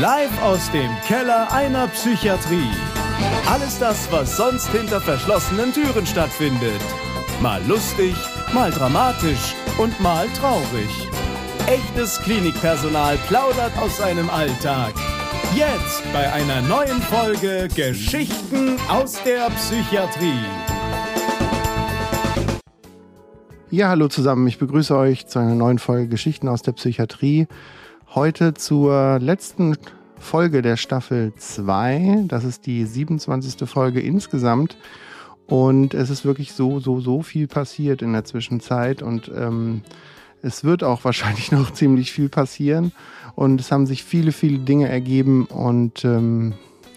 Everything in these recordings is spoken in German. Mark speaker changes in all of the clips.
Speaker 1: Live aus dem Keller einer Psychiatrie. Alles das, was sonst hinter verschlossenen Türen stattfindet. Mal lustig, mal dramatisch und mal traurig. Echtes Klinikpersonal plaudert aus seinem Alltag. Jetzt bei einer neuen Folge Geschichten aus der Psychiatrie.
Speaker 2: Ja, hallo zusammen. Ich begrüße euch zu einer neuen Folge Geschichten aus der Psychiatrie. Heute zur letzten Folge der Staffel 2. Das ist die 27. Folge insgesamt. Und es ist wirklich so, so, so viel passiert in der Zwischenzeit. Und ähm, es wird auch wahrscheinlich noch ziemlich viel passieren. Und es haben sich viele, viele Dinge ergeben. Und ähm,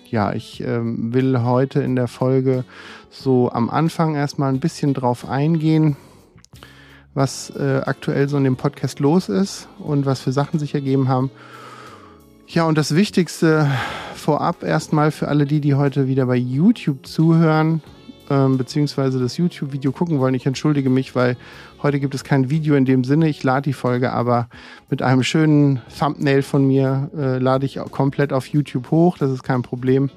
Speaker 2: ja, ich ähm, will heute in der Folge so am Anfang erstmal ein bisschen drauf eingehen, was äh, aktuell so in dem Podcast los ist und was für Sachen sich ergeben haben. Ja, und das Wichtigste vorab erstmal für alle die, die heute wieder bei YouTube zuhören, ähm, beziehungsweise das YouTube-Video gucken wollen. Ich entschuldige mich, weil heute gibt es kein Video in dem Sinne. Ich lade die Folge aber mit einem schönen Thumbnail von mir, äh, lade ich komplett auf YouTube hoch. Das ist kein Problem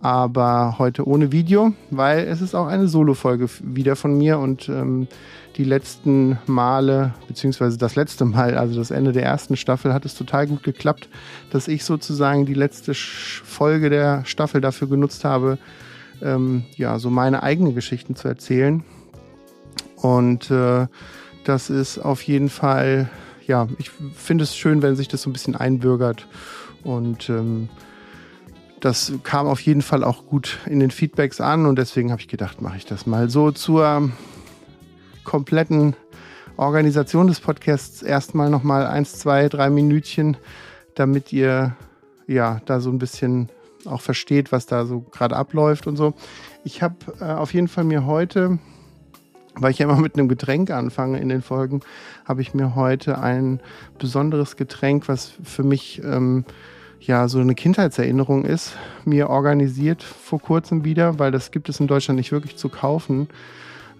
Speaker 2: aber heute ohne Video, weil es ist auch eine Solo-Folge wieder von mir und ähm, die letzten Male, beziehungsweise das letzte Mal, also das Ende der ersten Staffel, hat es total gut geklappt, dass ich sozusagen die letzte Folge der Staffel dafür genutzt habe, ähm, ja, so meine eigenen Geschichten zu erzählen. Und äh, das ist auf jeden Fall, ja, ich finde es schön, wenn sich das so ein bisschen einbürgert und ähm, das kam auf jeden Fall auch gut in den Feedbacks an und deswegen habe ich gedacht, mache ich das mal so zur kompletten Organisation des Podcasts erstmal nochmal eins, zwei, drei Minütchen, damit ihr ja da so ein bisschen auch versteht, was da so gerade abläuft und so. Ich habe äh, auf jeden Fall mir heute, weil ich ja immer mit einem Getränk anfange in den Folgen, habe ich mir heute ein besonderes Getränk, was für mich ähm, ja so eine Kindheitserinnerung ist, mir organisiert vor kurzem wieder, weil das gibt es in Deutschland nicht wirklich zu kaufen.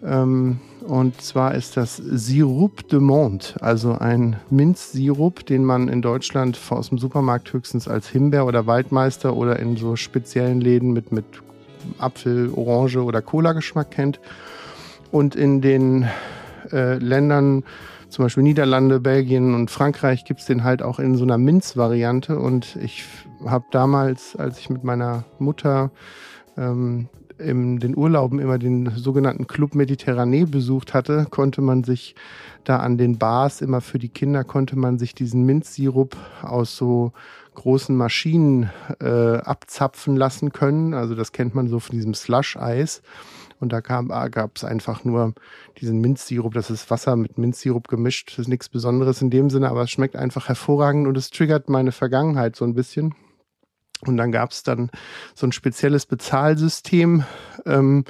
Speaker 2: Ähm, und zwar ist das Sirup de Monde, also ein Minzsirup, den man in Deutschland aus dem Supermarkt höchstens als Himbeer oder Waldmeister oder in so speziellen Läden mit, mit Apfel, Orange oder Cola-Geschmack kennt. Und in den äh, Ländern, zum Beispiel Niederlande, Belgien und Frankreich gibt es den halt auch in so einer Minz-Variante. Und ich habe damals, als ich mit meiner Mutter ähm, in den Urlauben immer den sogenannten Club Mediterranee besucht hatte, konnte man sich da an den Bars immer für die Kinder konnte man sich diesen Minzsirup aus so großen Maschinen äh, abzapfen lassen können. Also das kennt man so von diesem Slush-Eis. Und da gab es einfach nur diesen Minzsirup. Das ist Wasser mit Minzsirup gemischt. Das ist nichts Besonderes in dem Sinne, aber es schmeckt einfach hervorragend und es triggert meine Vergangenheit so ein bisschen. Und dann gab es dann so ein spezielles Bezahlsystem ähm,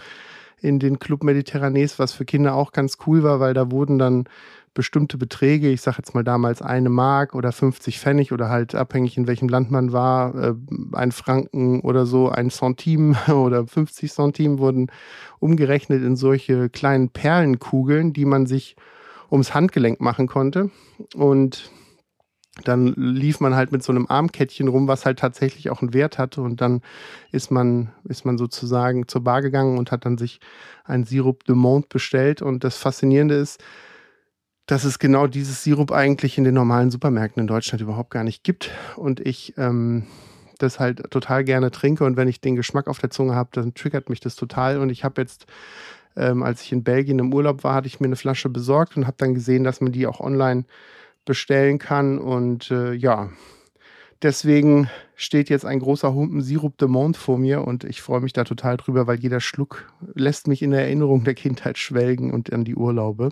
Speaker 2: in den Club Mediterranees, was für Kinder auch ganz cool war, weil da wurden dann bestimmte Beträge, ich sage jetzt mal damals eine Mark oder 50 Pfennig oder halt abhängig in welchem Land man war, äh, ein Franken oder so, ein Centime oder 50 Centime wurden umgerechnet in solche kleinen Perlenkugeln, die man sich ums Handgelenk machen konnte. Und dann lief man halt mit so einem Armkettchen rum, was halt tatsächlich auch einen Wert hatte. Und dann ist man, ist man sozusagen zur Bar gegangen und hat dann sich ein Sirup de Monde bestellt. Und das Faszinierende ist, dass es genau dieses Sirup eigentlich in den normalen Supermärkten in Deutschland überhaupt gar nicht gibt. Und ich ähm, das halt total gerne trinke. Und wenn ich den Geschmack auf der Zunge habe, dann triggert mich das total. Und ich habe jetzt, ähm, als ich in Belgien im Urlaub war, hatte ich mir eine Flasche besorgt und habe dann gesehen, dass man die auch online bestellen kann. Und äh, ja, deswegen steht jetzt ein großer Humpen Sirup de Monde vor mir und ich freue mich da total drüber, weil jeder Schluck lässt mich in der Erinnerung der Kindheit schwelgen und an die Urlaube.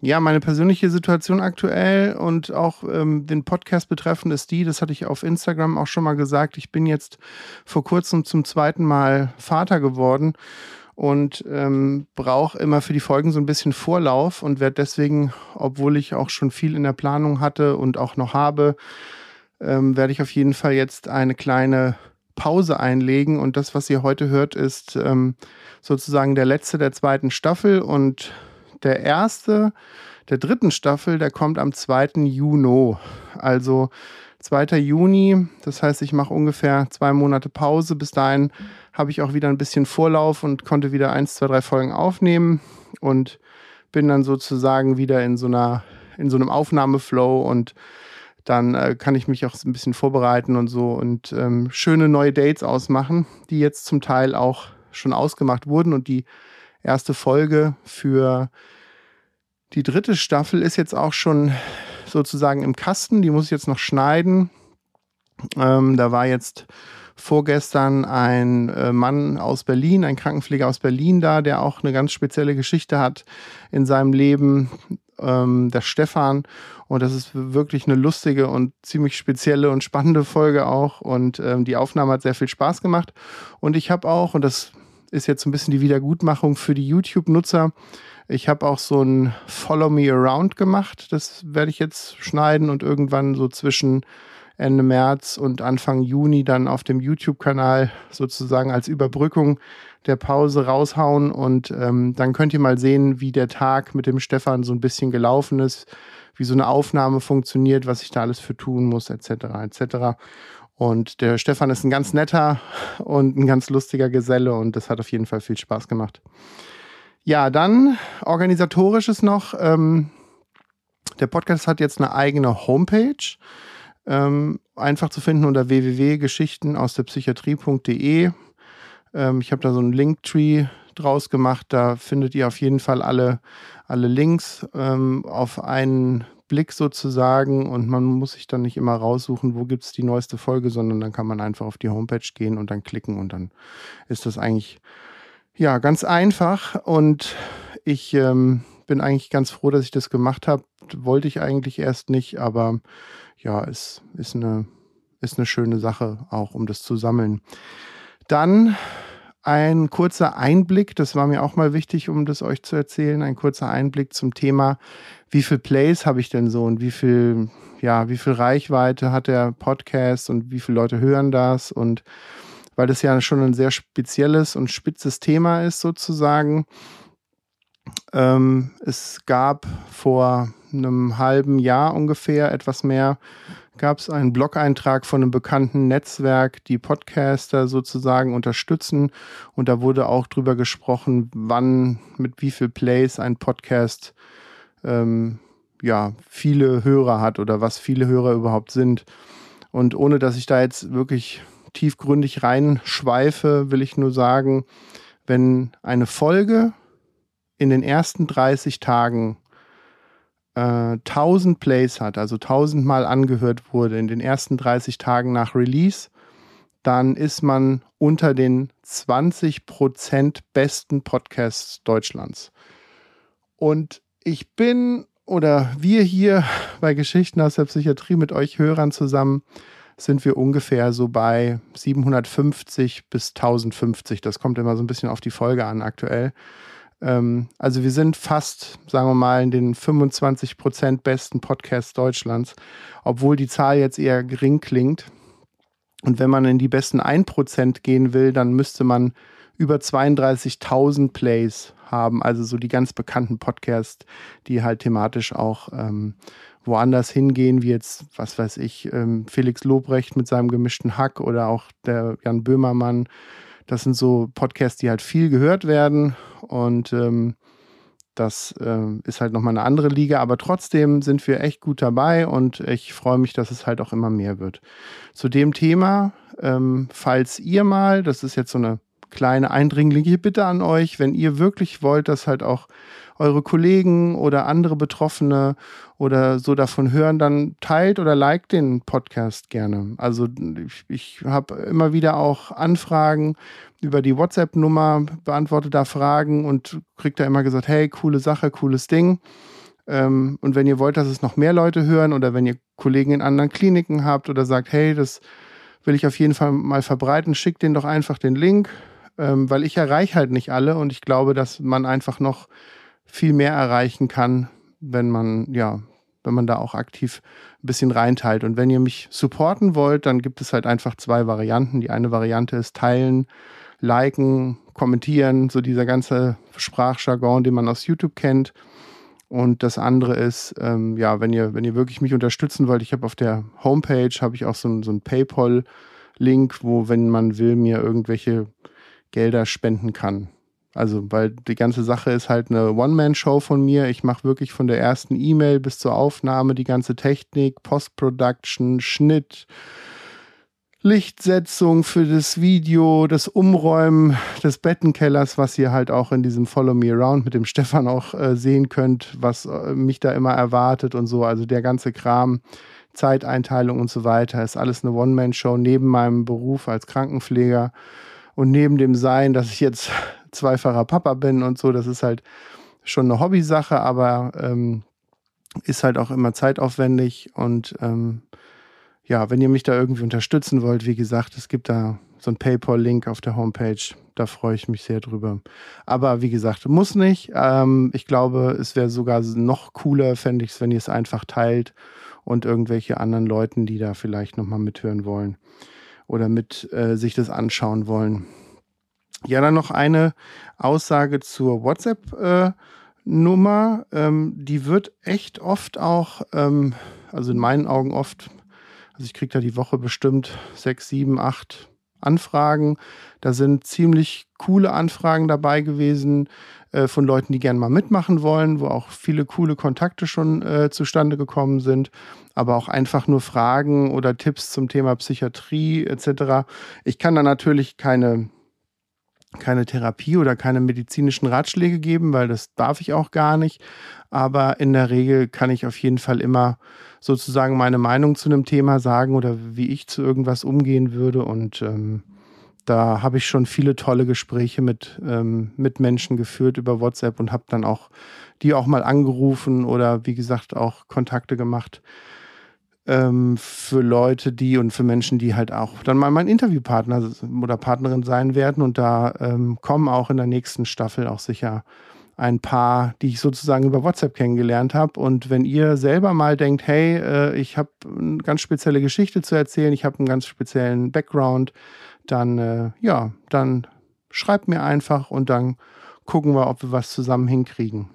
Speaker 2: Ja, meine persönliche Situation aktuell und auch ähm, den Podcast betreffend ist die, das hatte ich auf Instagram auch schon mal gesagt, ich bin jetzt vor kurzem zum zweiten Mal Vater geworden und ähm, brauche immer für die Folgen so ein bisschen Vorlauf und werde deswegen, obwohl ich auch schon viel in der Planung hatte und auch noch habe, ähm, werde ich auf jeden Fall jetzt eine kleine Pause einlegen und das, was ihr heute hört, ist ähm, sozusagen der letzte der zweiten Staffel und der erste der dritten Staffel, der kommt am 2. Juni. Also 2. Juni. Das heißt, ich mache ungefähr zwei Monate Pause. Bis dahin habe ich auch wieder ein bisschen Vorlauf und konnte wieder eins, zwei, drei Folgen aufnehmen und bin dann sozusagen wieder in so einer, in so einem Aufnahmeflow und dann äh, kann ich mich auch ein bisschen vorbereiten und so und ähm, schöne neue Dates ausmachen, die jetzt zum Teil auch schon ausgemacht wurden und die erste Folge für die dritte Staffel ist jetzt auch schon sozusagen im Kasten. Die muss ich jetzt noch schneiden. Ähm, da war jetzt vorgestern ein äh, Mann aus Berlin, ein Krankenpfleger aus Berlin da, der auch eine ganz spezielle Geschichte hat in seinem Leben, ähm, der Stefan. Und das ist wirklich eine lustige und ziemlich spezielle und spannende Folge auch. Und ähm, die Aufnahme hat sehr viel Spaß gemacht. Und ich habe auch, und das ist jetzt ein bisschen die Wiedergutmachung für die YouTube-Nutzer, ich habe auch so ein Follow Me Around gemacht. Das werde ich jetzt schneiden und irgendwann so zwischen Ende März und Anfang Juni dann auf dem YouTube-Kanal sozusagen als Überbrückung der Pause raushauen. Und ähm, dann könnt ihr mal sehen, wie der Tag mit dem Stefan so ein bisschen gelaufen ist, wie so eine Aufnahme funktioniert, was ich da alles für tun muss, etc. etc. Und der Stefan ist ein ganz netter und ein ganz lustiger Geselle und das hat auf jeden Fall viel Spaß gemacht. Ja, dann organisatorisches noch. Ähm, der Podcast hat jetzt eine eigene Homepage. Ähm, einfach zu finden unter www.geschichten aus der Psychiatrie.de. Ähm, ich habe da so einen Linktree draus gemacht. Da findet ihr auf jeden Fall alle, alle Links ähm, auf einen Blick sozusagen und man muss sich dann nicht immer raussuchen, wo gibt es die neueste Folge, sondern dann kann man einfach auf die Homepage gehen und dann klicken und dann ist das eigentlich ja, ganz einfach und ich ähm, bin eigentlich ganz froh, dass ich das gemacht habe. Wollte ich eigentlich erst nicht, aber ja, es ist eine, ist eine schöne Sache auch, um das zu sammeln. Dann ein kurzer Einblick, das war mir auch mal wichtig, um das euch zu erzählen, ein kurzer Einblick zum Thema, wie viel Plays habe ich denn so und wie viel, ja, wie viel Reichweite hat der Podcast und wie viele Leute hören das und weil das ja schon ein sehr spezielles und spitzes Thema ist sozusagen. Ähm, es gab vor einem halben Jahr ungefähr, etwas mehr, gab es einen Blog-Eintrag von einem bekannten Netzwerk, die Podcaster sozusagen unterstützen. Und da wurde auch drüber gesprochen, wann, mit wie viel Plays ein Podcast ähm, ja, viele Hörer hat oder was viele Hörer überhaupt sind. Und ohne dass ich da jetzt wirklich tiefgründig reinschweife, will ich nur sagen, wenn eine Folge in den ersten 30 Tagen äh, 1000 Plays hat, also 1000 Mal angehört wurde in den ersten 30 Tagen nach Release, dann ist man unter den 20% besten Podcasts Deutschlands. Und ich bin oder wir hier bei Geschichten aus der Psychiatrie mit euch Hörern zusammen sind wir ungefähr so bei 750 bis 1050. Das kommt immer so ein bisschen auf die Folge an aktuell. Ähm, also wir sind fast, sagen wir mal, in den 25 Prozent besten Podcasts Deutschlands, obwohl die Zahl jetzt eher gering klingt. Und wenn man in die besten 1% gehen will, dann müsste man über 32.000 Plays haben, also so die ganz bekannten Podcasts, die halt thematisch auch ähm, woanders hingehen, wie jetzt, was weiß ich, ähm, Felix Lobrecht mit seinem gemischten Hack oder auch der Jan Böhmermann. Das sind so Podcasts, die halt viel gehört werden und ähm, das äh, ist halt nochmal eine andere Liga, aber trotzdem sind wir echt gut dabei und ich freue mich, dass es halt auch immer mehr wird. Zu dem Thema, ähm, falls ihr mal, das ist jetzt so eine kleine eindringliche Bitte an euch, wenn ihr wirklich wollt, dass halt auch eure Kollegen oder andere Betroffene oder so davon hören, dann teilt oder liked den Podcast gerne. Also ich, ich habe immer wieder auch Anfragen über die WhatsApp-Nummer, beantworte da Fragen und kriege da immer gesagt, hey, coole Sache, cooles Ding. Ähm, und wenn ihr wollt, dass es noch mehr Leute hören oder wenn ihr Kollegen in anderen Kliniken habt oder sagt, hey, das will ich auf jeden Fall mal verbreiten, schickt denen doch einfach den Link, ähm, weil ich erreiche halt nicht alle und ich glaube, dass man einfach noch viel mehr erreichen kann, wenn man, ja, wenn man da auch aktiv ein bisschen reinteilt. Und wenn ihr mich supporten wollt, dann gibt es halt einfach zwei Varianten. Die eine Variante ist teilen, liken, kommentieren, so dieser ganze Sprachjargon, den man aus YouTube kennt. Und das andere ist, ähm, ja, wenn ihr, wenn ihr wirklich mich unterstützen wollt, ich habe auf der Homepage habe ich auch so, so ein PayPal-Link, wo, wenn man will, mir irgendwelche Gelder spenden kann. Also, weil die ganze Sache ist halt eine One-Man-Show von mir. Ich mache wirklich von der ersten E-Mail bis zur Aufnahme die ganze Technik, Post-Production, Schnitt, Lichtsetzung für das Video, das Umräumen des Bettenkellers, was ihr halt auch in diesem Follow Me Around mit dem Stefan auch äh, sehen könnt, was äh, mich da immer erwartet und so. Also der ganze Kram, Zeiteinteilung und so weiter, ist alles eine One-Man-Show neben meinem Beruf als Krankenpfleger und neben dem Sein, dass ich jetzt zweifacher Papa bin und so. Das ist halt schon eine Hobbysache, aber ähm, ist halt auch immer zeitaufwendig und ähm, ja, wenn ihr mich da irgendwie unterstützen wollt, wie gesagt, es gibt da so ein PayPal-Link auf der Homepage. Da freue ich mich sehr drüber. Aber wie gesagt, muss nicht. Ähm, ich glaube, es wäre sogar noch cooler, fände ich es, wenn ihr es einfach teilt und irgendwelche anderen Leuten, die da vielleicht nochmal mithören wollen oder mit äh, sich das anschauen wollen. Ja, dann noch eine Aussage zur WhatsApp-Nummer. Äh, ähm, die wird echt oft auch, ähm, also in meinen Augen oft also ich kriege da die Woche bestimmt sechs, sieben, acht Anfragen. Da sind ziemlich coole Anfragen dabei gewesen äh, von Leuten, die gerne mal mitmachen wollen, wo auch viele coole Kontakte schon äh, zustande gekommen sind, aber auch einfach nur Fragen oder Tipps zum Thema Psychiatrie etc. Ich kann da natürlich keine keine Therapie oder keine medizinischen Ratschläge geben, weil das darf ich auch gar nicht. Aber in der Regel kann ich auf jeden Fall immer sozusagen meine Meinung zu einem Thema sagen oder wie ich zu irgendwas umgehen würde. Und ähm, da habe ich schon viele tolle Gespräche mit, ähm, mit Menschen geführt über WhatsApp und habe dann auch die auch mal angerufen oder wie gesagt auch Kontakte gemacht ähm, für Leute, die und für Menschen, die halt auch dann mal mein Interviewpartner oder Partnerin sein werden. Und da ähm, kommen auch in der nächsten Staffel auch sicher ein paar, die ich sozusagen über WhatsApp kennengelernt habe. Und wenn ihr selber mal denkt, hey, äh, ich habe eine ganz spezielle Geschichte zu erzählen, ich habe einen ganz speziellen Background, dann äh, ja, dann schreibt mir einfach und dann gucken wir, ob wir was zusammen hinkriegen.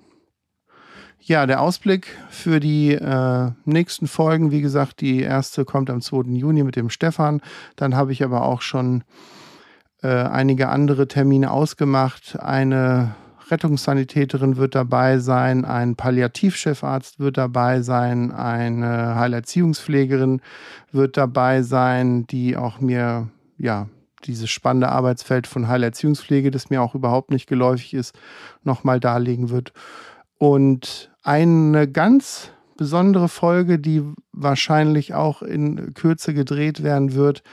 Speaker 2: Ja, der Ausblick für die äh, nächsten Folgen, wie gesagt, die erste kommt am 2. Juni mit dem Stefan. Dann habe ich aber auch schon äh, einige andere Termine ausgemacht. Eine Rettungssanitäterin wird dabei sein, ein Palliativchefarzt wird dabei sein, eine Heilerziehungspflegerin wird dabei sein, die auch mir ja dieses spannende Arbeitsfeld von Heilerziehungspflege, das mir auch überhaupt nicht geläufig ist, nochmal darlegen wird. Und eine ganz besondere Folge, die wahrscheinlich auch in Kürze gedreht werden wird,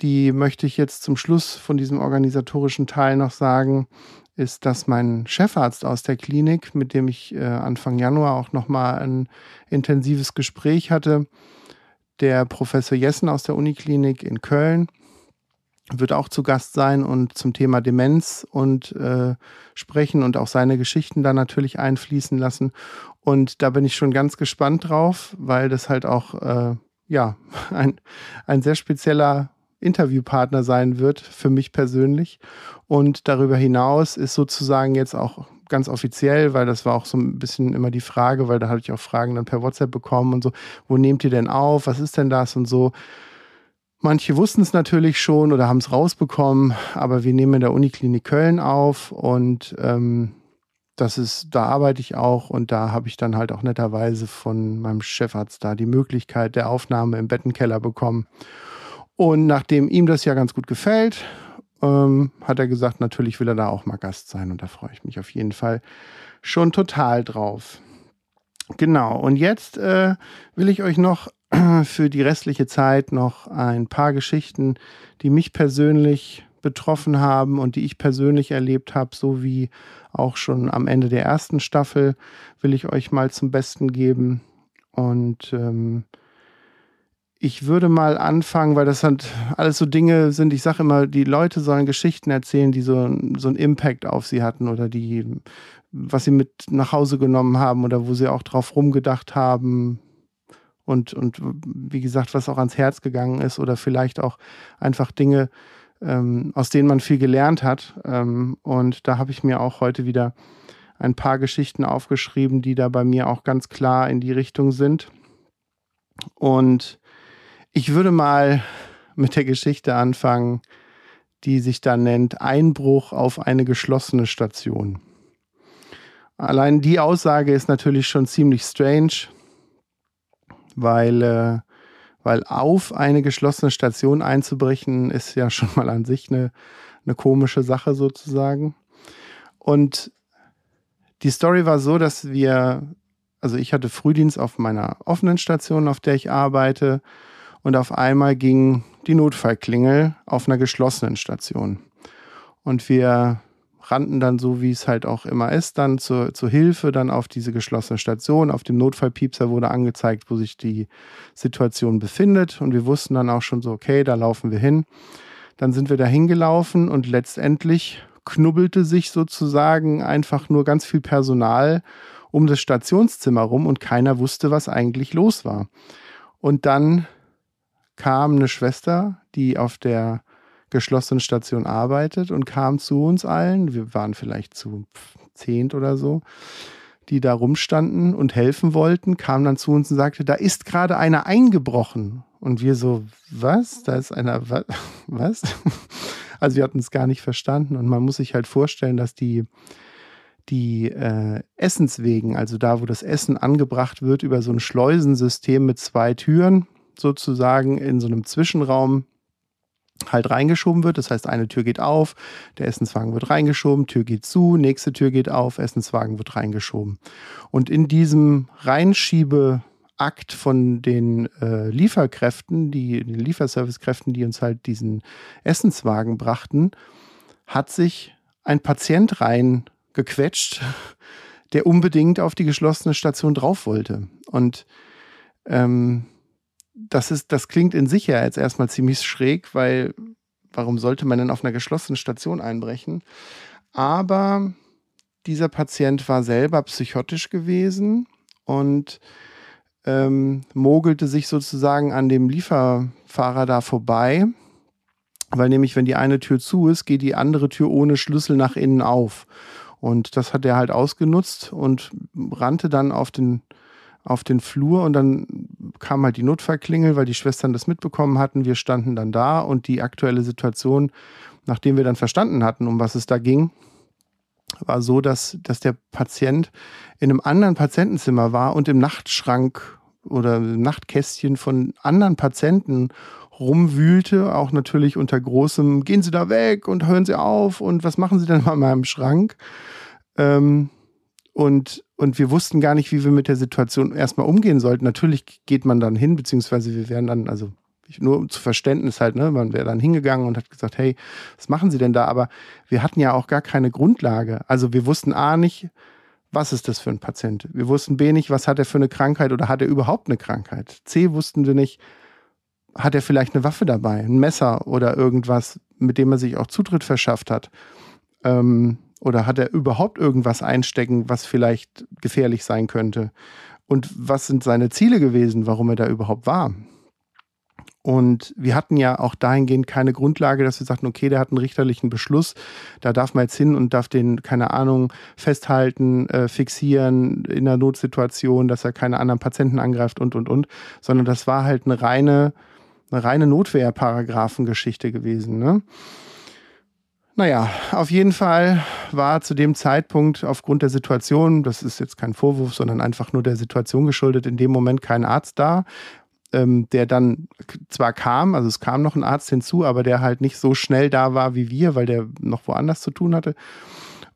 Speaker 2: die möchte ich jetzt zum Schluss von diesem organisatorischen Teil noch sagen, ist, dass mein Chefarzt aus der Klinik, mit dem ich äh, Anfang Januar auch nochmal ein intensives Gespräch hatte, der Professor Jessen aus der Uniklinik in Köln, wird auch zu Gast sein und zum Thema Demenz und äh, sprechen und auch seine Geschichten da natürlich einfließen lassen. Und da bin ich schon ganz gespannt drauf, weil das halt auch äh, ja ein, ein sehr spezieller Interviewpartner sein wird für mich persönlich. Und darüber hinaus ist sozusagen jetzt auch ganz offiziell, weil das war auch so ein bisschen immer die Frage, weil da hatte ich auch Fragen dann per WhatsApp bekommen und so, wo nehmt ihr denn auf? Was ist denn das und so? Manche wussten es natürlich schon oder haben es rausbekommen, aber wir nehmen in der Uniklinik Köln auf und ähm, das ist, da arbeite ich auch und da habe ich dann halt auch netterweise von meinem Chefarzt da die Möglichkeit der Aufnahme im Bettenkeller bekommen. Und nachdem ihm das ja ganz gut gefällt, ähm, hat er gesagt, natürlich will er da auch mal Gast sein und da freue ich mich auf jeden Fall schon total drauf. Genau, und jetzt äh, will ich euch noch für die restliche Zeit noch ein paar Geschichten, die mich persönlich betroffen haben und die ich persönlich erlebt habe, so wie auch schon am Ende der ersten Staffel, will ich euch mal zum Besten geben. Und ähm, ich würde mal anfangen, weil das halt alles so Dinge sind, ich sage immer, die Leute sollen Geschichten erzählen, die so, so einen Impact auf sie hatten oder die, was sie mit nach Hause genommen haben oder wo sie auch drauf rumgedacht haben, und, und wie gesagt, was auch ans Herz gegangen ist oder vielleicht auch einfach Dinge, ähm, aus denen man viel gelernt hat. Ähm, und da habe ich mir auch heute wieder ein paar Geschichten aufgeschrieben, die da bei mir auch ganz klar in die Richtung sind. Und ich würde mal mit der Geschichte anfangen, die sich da nennt Einbruch auf eine geschlossene Station. Allein die Aussage ist natürlich schon ziemlich strange, weil, äh, weil auf eine geschlossene Station einzubrechen ist ja schon mal an sich eine, eine komische Sache sozusagen. Und die Story war so, dass wir, also ich hatte Frühdienst auf meiner offenen Station, auf der ich arbeite, und auf einmal ging die Notfallklingel auf einer geschlossenen Station. Und wir rannten dann so, wie es halt auch immer ist, dann zur, zur Hilfe, dann auf diese geschlossene Station. Auf dem Notfallpiepser wurde angezeigt, wo sich die Situation befindet. Und wir wussten dann auch schon so, okay, da laufen wir hin. Dann sind wir da hingelaufen und letztendlich knubbelte sich sozusagen einfach nur ganz viel Personal um das Stationszimmer rum und keiner wusste, was eigentlich los war. Und dann kam eine Schwester, die auf der geschlossenen Station arbeitet und kam zu uns allen. Wir waren vielleicht zu zehnt oder so, die da rumstanden und helfen wollten, kam dann zu uns und sagte, da ist gerade einer eingebrochen. Und wir so, was? Da ist einer, was? Also wir hatten es gar nicht verstanden und man muss sich halt vorstellen, dass die, die äh, Essenswegen, also da, wo das Essen angebracht wird, über so ein Schleusensystem mit zwei Türen, sozusagen in so einem Zwischenraum halt reingeschoben wird. Das heißt, eine Tür geht auf, der Essenswagen wird reingeschoben, Tür geht zu, nächste Tür geht auf, Essenswagen wird reingeschoben. Und in diesem Reinschiebeakt von den äh, Lieferkräften, die, den Lieferservicekräften, die uns halt diesen Essenswagen brachten, hat sich ein Patient reingequetscht, der unbedingt auf die geschlossene Station drauf wollte. Und ähm, das ist, das klingt in sich ja jetzt erstmal ziemlich schräg, weil warum sollte man denn auf einer geschlossenen Station einbrechen? Aber dieser Patient war selber psychotisch gewesen und ähm, mogelte sich sozusagen an dem Lieferfahrer da vorbei, weil nämlich, wenn die eine Tür zu ist, geht die andere Tür ohne Schlüssel nach innen auf. Und das hat er halt ausgenutzt und rannte dann auf den auf den Flur und dann kam halt die Notfallklingel, weil die Schwestern das mitbekommen hatten. Wir standen dann da und die aktuelle Situation, nachdem wir dann verstanden hatten, um was es da ging, war so, dass, dass der Patient in einem anderen Patientenzimmer war und im Nachtschrank oder im Nachtkästchen von anderen Patienten rumwühlte, auch natürlich unter großem, gehen Sie da weg und hören Sie auf und was machen Sie denn mal in meinem Schrank? Ähm, und und wir wussten gar nicht, wie wir mit der Situation erstmal umgehen sollten. Natürlich geht man dann hin, beziehungsweise wir wären dann, also nur zu Verständnis halt, ne, man wäre dann hingegangen und hat gesagt, hey, was machen Sie denn da? Aber wir hatten ja auch gar keine Grundlage. Also wir wussten A nicht, was ist das für ein Patient? Wir wussten B nicht, was hat er für eine Krankheit oder hat er überhaupt eine Krankheit? C wussten wir nicht, hat er vielleicht eine Waffe dabei, ein Messer oder irgendwas, mit dem er sich auch Zutritt verschafft hat? Ähm, oder hat er überhaupt irgendwas einstecken, was vielleicht gefährlich sein könnte? Und was sind seine Ziele gewesen, warum er da überhaupt war? Und wir hatten ja auch dahingehend keine Grundlage, dass wir sagten, okay, der hat einen richterlichen Beschluss, da darf man jetzt hin und darf den, keine Ahnung, festhalten, äh, fixieren in einer Notsituation, dass er keine anderen Patienten angreift und, und, und, sondern das war halt eine reine, eine reine Notwehrparagraphengeschichte gewesen. Ne? Naja, auf jeden Fall war zu dem Zeitpunkt aufgrund der Situation, das ist jetzt kein Vorwurf, sondern einfach nur der Situation geschuldet, in dem Moment kein Arzt da, ähm, der dann zwar kam, also es kam noch ein Arzt hinzu, aber der halt nicht so schnell da war wie wir, weil der noch woanders zu tun hatte.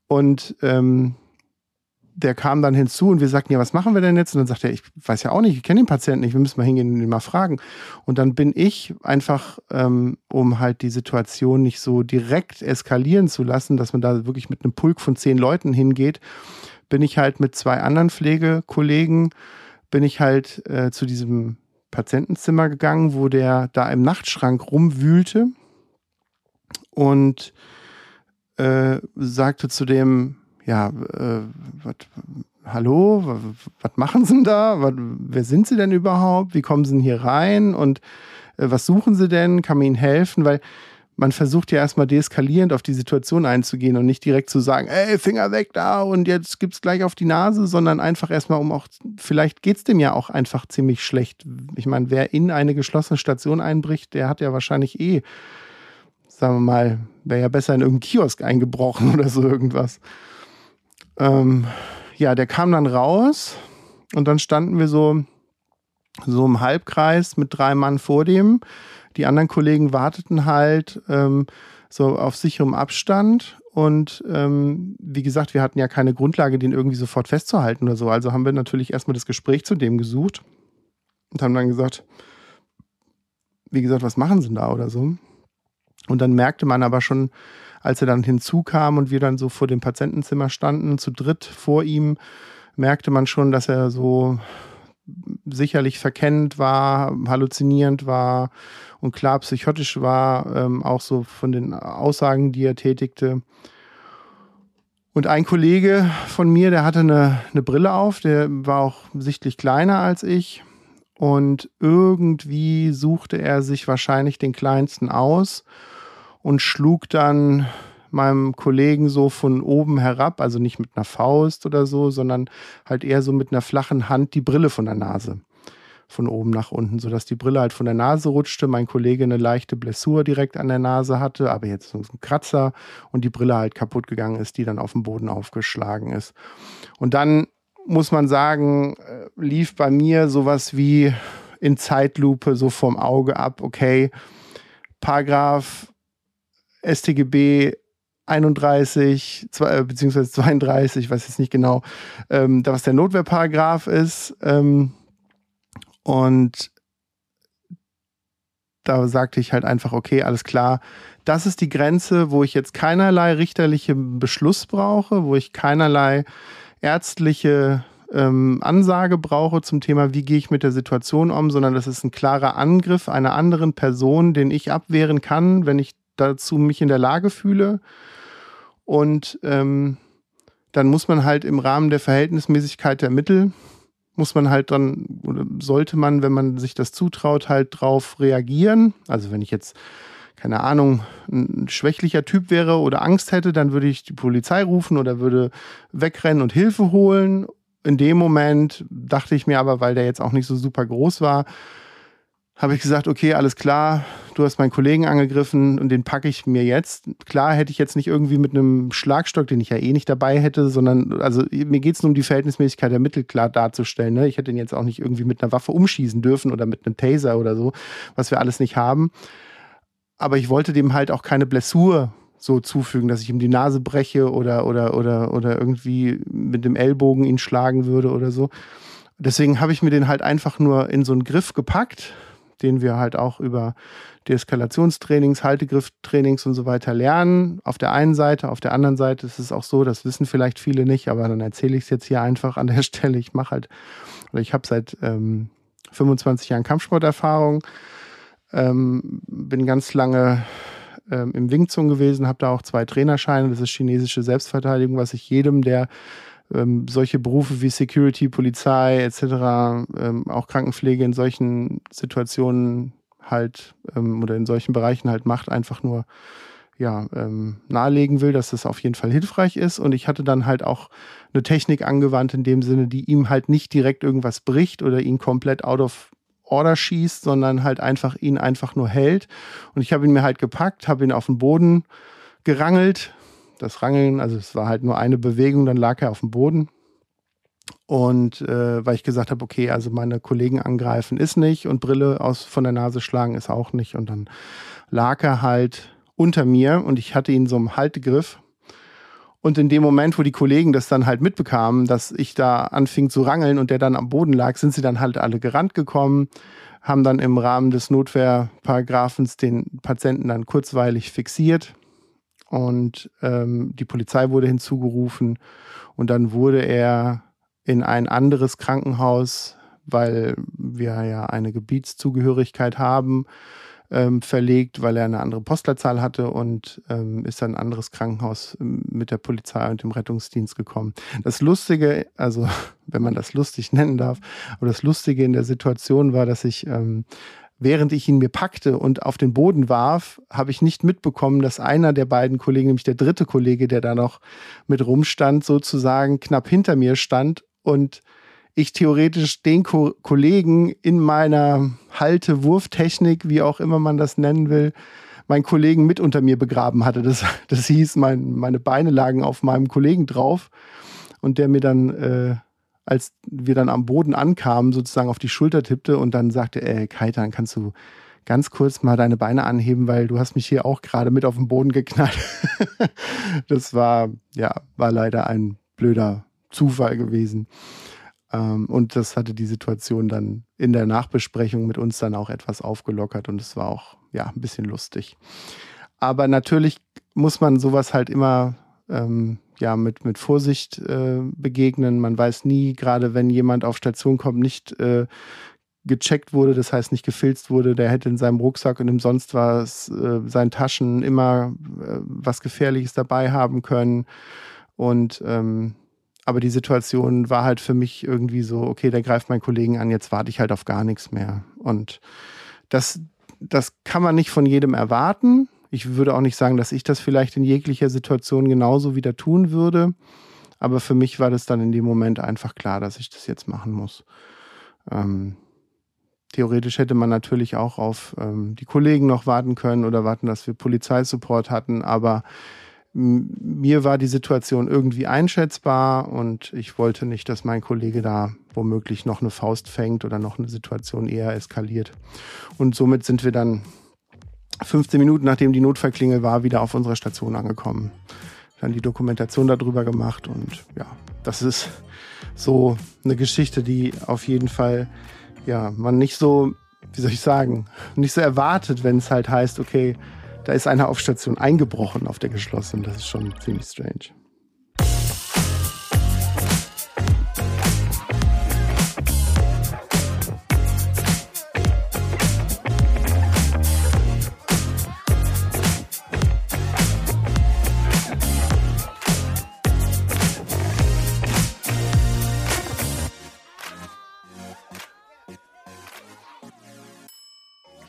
Speaker 2: Und ähm, der kam dann hinzu und wir sagten, ja, was machen wir denn jetzt? Und dann sagte er, ich weiß ja auch nicht, ich kenne den Patienten nicht, wir müssen mal hingehen und ihn mal fragen. Und dann bin ich einfach, ähm, um halt die Situation nicht so direkt eskalieren zu lassen, dass man da wirklich mit einem Pulk von zehn Leuten hingeht, bin ich halt mit zwei anderen Pflegekollegen, bin ich halt äh, zu diesem Patientenzimmer gegangen, wo der da im Nachtschrank rumwühlte und äh, sagte zu dem, ja, äh, wat, hallo, was machen Sie denn da? Wat, wer sind Sie denn überhaupt? Wie kommen Sie denn hier rein? Und äh, was suchen Sie denn? Kann man Ihnen helfen? Weil man versucht ja erstmal deeskalierend auf die Situation einzugehen und nicht direkt zu sagen, ey, Finger weg da und jetzt gibt's gleich auf die Nase, sondern einfach erstmal um auch, vielleicht geht's dem ja auch einfach ziemlich schlecht. Ich meine, wer in eine geschlossene Station einbricht, der hat ja wahrscheinlich eh, sagen wir mal, wäre ja besser in irgendeinen Kiosk eingebrochen oder so irgendwas. Ähm, ja, der kam dann raus und dann standen wir so, so im Halbkreis mit drei Mann vor dem die anderen Kollegen warteten halt ähm, so auf sicherem Abstand. Und ähm, wie gesagt, wir hatten ja keine Grundlage, den irgendwie sofort festzuhalten oder so. Also haben wir natürlich erstmal das Gespräch zu dem gesucht und haben dann gesagt, wie gesagt, was machen sie da oder so. Und dann merkte man aber schon, als er dann hinzukam und wir dann so vor dem Patientenzimmer standen, zu dritt vor ihm, merkte man schon, dass er so sicherlich verkennend war, halluzinierend war und klar psychotisch war, ähm, auch so von den Aussagen, die er tätigte. Und ein Kollege von mir, der hatte eine, eine Brille auf, der war auch sichtlich kleiner als ich. Und irgendwie suchte er sich wahrscheinlich den kleinsten aus und schlug dann meinem Kollegen so von oben herab, also nicht mit einer Faust oder so, sondern halt eher so mit einer flachen Hand die Brille von der Nase. Von oben nach unten, sodass die Brille halt von der Nase rutschte. Mein Kollege eine leichte Blessur direkt an der Nase hatte, aber jetzt so ein Kratzer und die Brille halt kaputt gegangen ist, die dann auf dem Boden aufgeschlagen ist. Und dann muss man sagen, äh, lief bei mir sowas wie in Zeitlupe so vom Auge ab, okay, Paragraph StGB 31 zwei, äh, beziehungsweise 32, ich weiß jetzt nicht genau, ähm, was der Notwehrparagraph ist. Ähm, und da sagte ich halt einfach, okay, alles klar, das ist die Grenze, wo ich jetzt keinerlei richterliche Beschluss brauche, wo ich keinerlei ärztliche ähm, Ansage brauche zum Thema, wie gehe ich mit der Situation um, sondern das ist ein klarer Angriff einer anderen Person, den ich abwehren kann, wenn ich dazu mich in der Lage fühle. Und ähm, dann muss man halt im Rahmen der Verhältnismäßigkeit der Mittel, muss man halt dann, oder sollte man, wenn man sich das zutraut, halt drauf reagieren. Also wenn ich jetzt, keine Ahnung, ein schwächlicher Typ wäre oder Angst hätte, dann würde ich die Polizei rufen oder würde wegrennen und Hilfe holen. In dem Moment dachte ich mir aber, weil der jetzt auch nicht so super groß war, habe ich gesagt, okay, alles klar, du hast meinen Kollegen angegriffen und den packe ich mir jetzt. Klar hätte ich jetzt nicht irgendwie mit einem Schlagstock, den ich ja eh nicht dabei hätte, sondern, also mir geht es nur um die Verhältnismäßigkeit der Mittel klar darzustellen. Ne? Ich hätte ihn jetzt auch nicht irgendwie mit einer Waffe umschießen dürfen oder mit einem Taser oder so, was wir alles nicht haben. Aber ich wollte dem halt auch keine Blessur so zufügen, dass ich ihm die Nase breche oder, oder, oder, oder irgendwie mit dem Ellbogen ihn schlagen würde oder so. Deswegen habe ich mir den halt einfach nur in so einen Griff gepackt den wir halt auch über Deeskalationstrainings, Haltegrifftrainings und so weiter lernen. Auf der einen Seite, auf der anderen Seite ist es auch so, das wissen vielleicht viele nicht, aber dann erzähle ich es jetzt hier einfach an der Stelle. Ich mache halt, oder ich habe seit ähm, 25 Jahren Kampfsporterfahrung, ähm, bin ganz lange ähm, im Wing gewesen, habe da auch zwei Trainerscheine. Das ist chinesische Selbstverteidigung, was ich jedem, der ähm, solche Berufe wie Security, Polizei etc., ähm, auch Krankenpflege in solchen Situationen halt ähm, oder in solchen Bereichen halt macht, einfach nur ja, ähm, nahelegen will, dass das auf jeden Fall hilfreich ist. Und ich hatte dann halt auch eine Technik angewandt in dem Sinne, die ihm halt nicht direkt irgendwas bricht oder ihn komplett out of order schießt, sondern halt einfach ihn einfach nur hält. Und ich habe ihn mir halt gepackt, habe ihn auf den Boden gerangelt, das Rangeln, also es war halt nur eine Bewegung, dann lag er auf dem Boden. Und äh, weil ich gesagt habe, okay, also meine Kollegen angreifen ist nicht und Brille aus von der Nase schlagen ist auch nicht. Und dann lag er halt unter mir und ich hatte ihn so im Haltegriff. Und in dem Moment, wo die Kollegen das dann halt mitbekamen, dass ich da anfing zu rangeln und der dann am Boden lag, sind sie dann halt alle gerannt gekommen, haben dann im Rahmen des Notwehrparagraphens den Patienten dann kurzweilig fixiert und ähm, die Polizei wurde hinzugerufen und dann wurde er in ein anderes Krankenhaus, weil wir ja eine Gebietszugehörigkeit haben, ähm, verlegt, weil er eine andere Postleitzahl hatte und ähm, ist dann ein anderes Krankenhaus ähm, mit der Polizei und dem Rettungsdienst gekommen. Das Lustige, also wenn man das lustig nennen darf, aber das Lustige in der Situation war, dass ich ähm, während ich ihn mir packte und auf den Boden warf, habe ich nicht mitbekommen, dass einer der beiden Kollegen, nämlich der dritte Kollege, der da noch mit rumstand, sozusagen knapp hinter mir stand und ich theoretisch den Ko Kollegen in meiner Halte-Wurftechnik, wie auch immer man das nennen will, meinen Kollegen mit unter mir begraben hatte. Das, das hieß, mein, meine Beine lagen auf meinem Kollegen drauf und der mir dann äh, als wir dann am Boden ankamen, sozusagen auf die Schulter tippte und dann sagte, ey, Kaitan, kannst du ganz kurz mal deine Beine anheben, weil du hast mich hier auch gerade mit auf den Boden geknallt. das war, ja, war leider ein blöder Zufall gewesen. Ähm, und das hatte die Situation dann in der Nachbesprechung mit uns dann auch etwas aufgelockert und es war auch, ja, ein bisschen lustig. Aber natürlich muss man sowas halt immer ähm, ja, mit, mit Vorsicht äh, begegnen. Man weiß nie, gerade wenn jemand auf Station kommt, nicht äh, gecheckt wurde, das heißt nicht gefilzt wurde, der hätte in seinem Rucksack und im sonst was, äh, seinen Taschen immer äh, was Gefährliches dabei haben können. Und ähm, aber die Situation war halt für mich irgendwie so, okay, der greift meinen Kollegen an, jetzt warte ich halt auf gar nichts mehr. Und das, das kann man nicht von jedem erwarten. Ich würde auch nicht sagen, dass ich das vielleicht in jeglicher Situation genauso wieder tun würde. Aber für mich war das dann in dem Moment einfach klar, dass ich das jetzt machen muss. Ähm, theoretisch hätte man natürlich auch auf ähm, die Kollegen noch warten können oder warten, dass wir Polizeisupport hatten. Aber mir war die Situation irgendwie einschätzbar und ich wollte nicht, dass mein Kollege da womöglich noch eine Faust fängt oder noch eine Situation eher eskaliert. Und somit sind wir dann 15 Minuten nachdem die Notfallklingel war, wieder auf unserer Station angekommen. Dann die Dokumentation darüber gemacht und ja, das ist so eine Geschichte, die auf jeden Fall, ja, man nicht so, wie soll ich sagen, nicht so erwartet, wenn es halt heißt, okay, da ist einer auf Station eingebrochen auf der geschlossenen. Das ist schon ziemlich strange.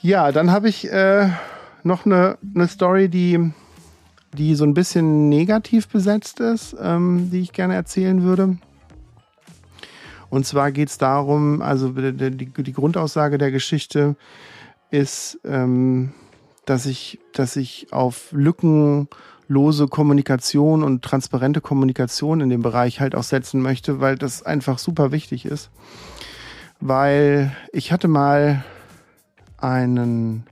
Speaker 2: Ja, dann habe ich äh, noch eine, eine Story, die, die so ein bisschen negativ besetzt ist, ähm, die ich gerne erzählen würde. Und zwar geht es darum, also die, die, Grundaussage der Geschichte ist, ähm, dass, ich, dass ich auf lückenlose Kommunikation und transparente Kommunikation in dem Bereich halt auch setzen möchte, weil das einfach super wichtig ist. Weil ich hatte mal einen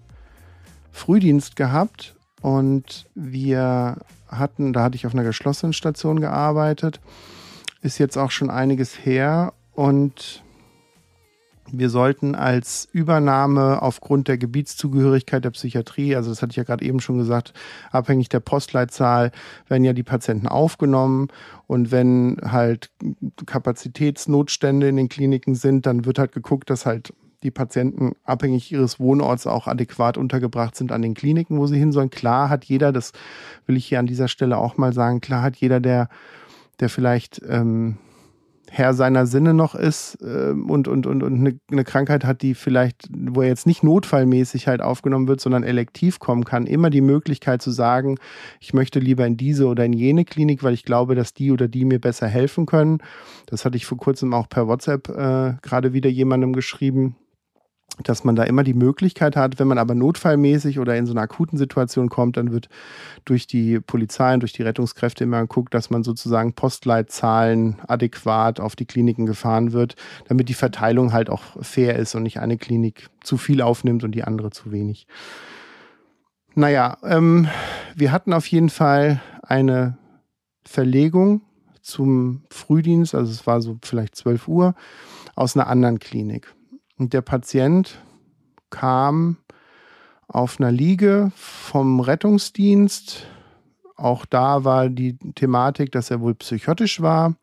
Speaker 2: Frühdienst gehabt und wir hatten, da hatte ich auf einer geschlossenen Station gearbeitet, ist jetzt auch schon einiges her und wir sollten als Übernahme aufgrund der Gebietszugehörigkeit der Psychiatrie, also das hatte ich ja gerade eben schon gesagt, abhängig der Postleitzahl werden ja die Patienten aufgenommen. Und wenn halt Kapazitätsnotstände in den Kliniken sind, dann wird halt geguckt, dass halt die Patienten abhängig ihres Wohnorts auch adäquat untergebracht sind an den Kliniken, wo sie hin sollen. Klar hat jeder, das will ich hier an dieser Stelle auch mal sagen, klar hat jeder, der, der vielleicht ähm, Herr seiner Sinne noch ist ähm, und, und, und, und eine, eine Krankheit hat, die vielleicht, wo er jetzt nicht notfallmäßig halt aufgenommen wird, sondern elektiv kommen kann, immer die Möglichkeit zu sagen, ich möchte lieber in diese oder in jene Klinik, weil ich glaube, dass die oder die mir besser helfen können. Das hatte ich vor kurzem auch per WhatsApp äh, gerade wieder jemandem geschrieben dass man da immer die Möglichkeit hat, wenn man aber notfallmäßig oder in so einer akuten Situation kommt, dann wird durch die Polizei und durch die Rettungskräfte immer geguckt, dass man sozusagen Postleitzahlen adäquat auf die Kliniken gefahren wird, damit die Verteilung halt auch fair ist und nicht eine Klinik zu viel aufnimmt und die andere zu wenig. Naja, ähm, wir hatten auf jeden Fall eine Verlegung zum Frühdienst, also es war so vielleicht 12 Uhr, aus einer anderen Klinik. Und der Patient kam auf einer Liege vom Rettungsdienst. Auch da war die Thematik, dass er wohl psychotisch war.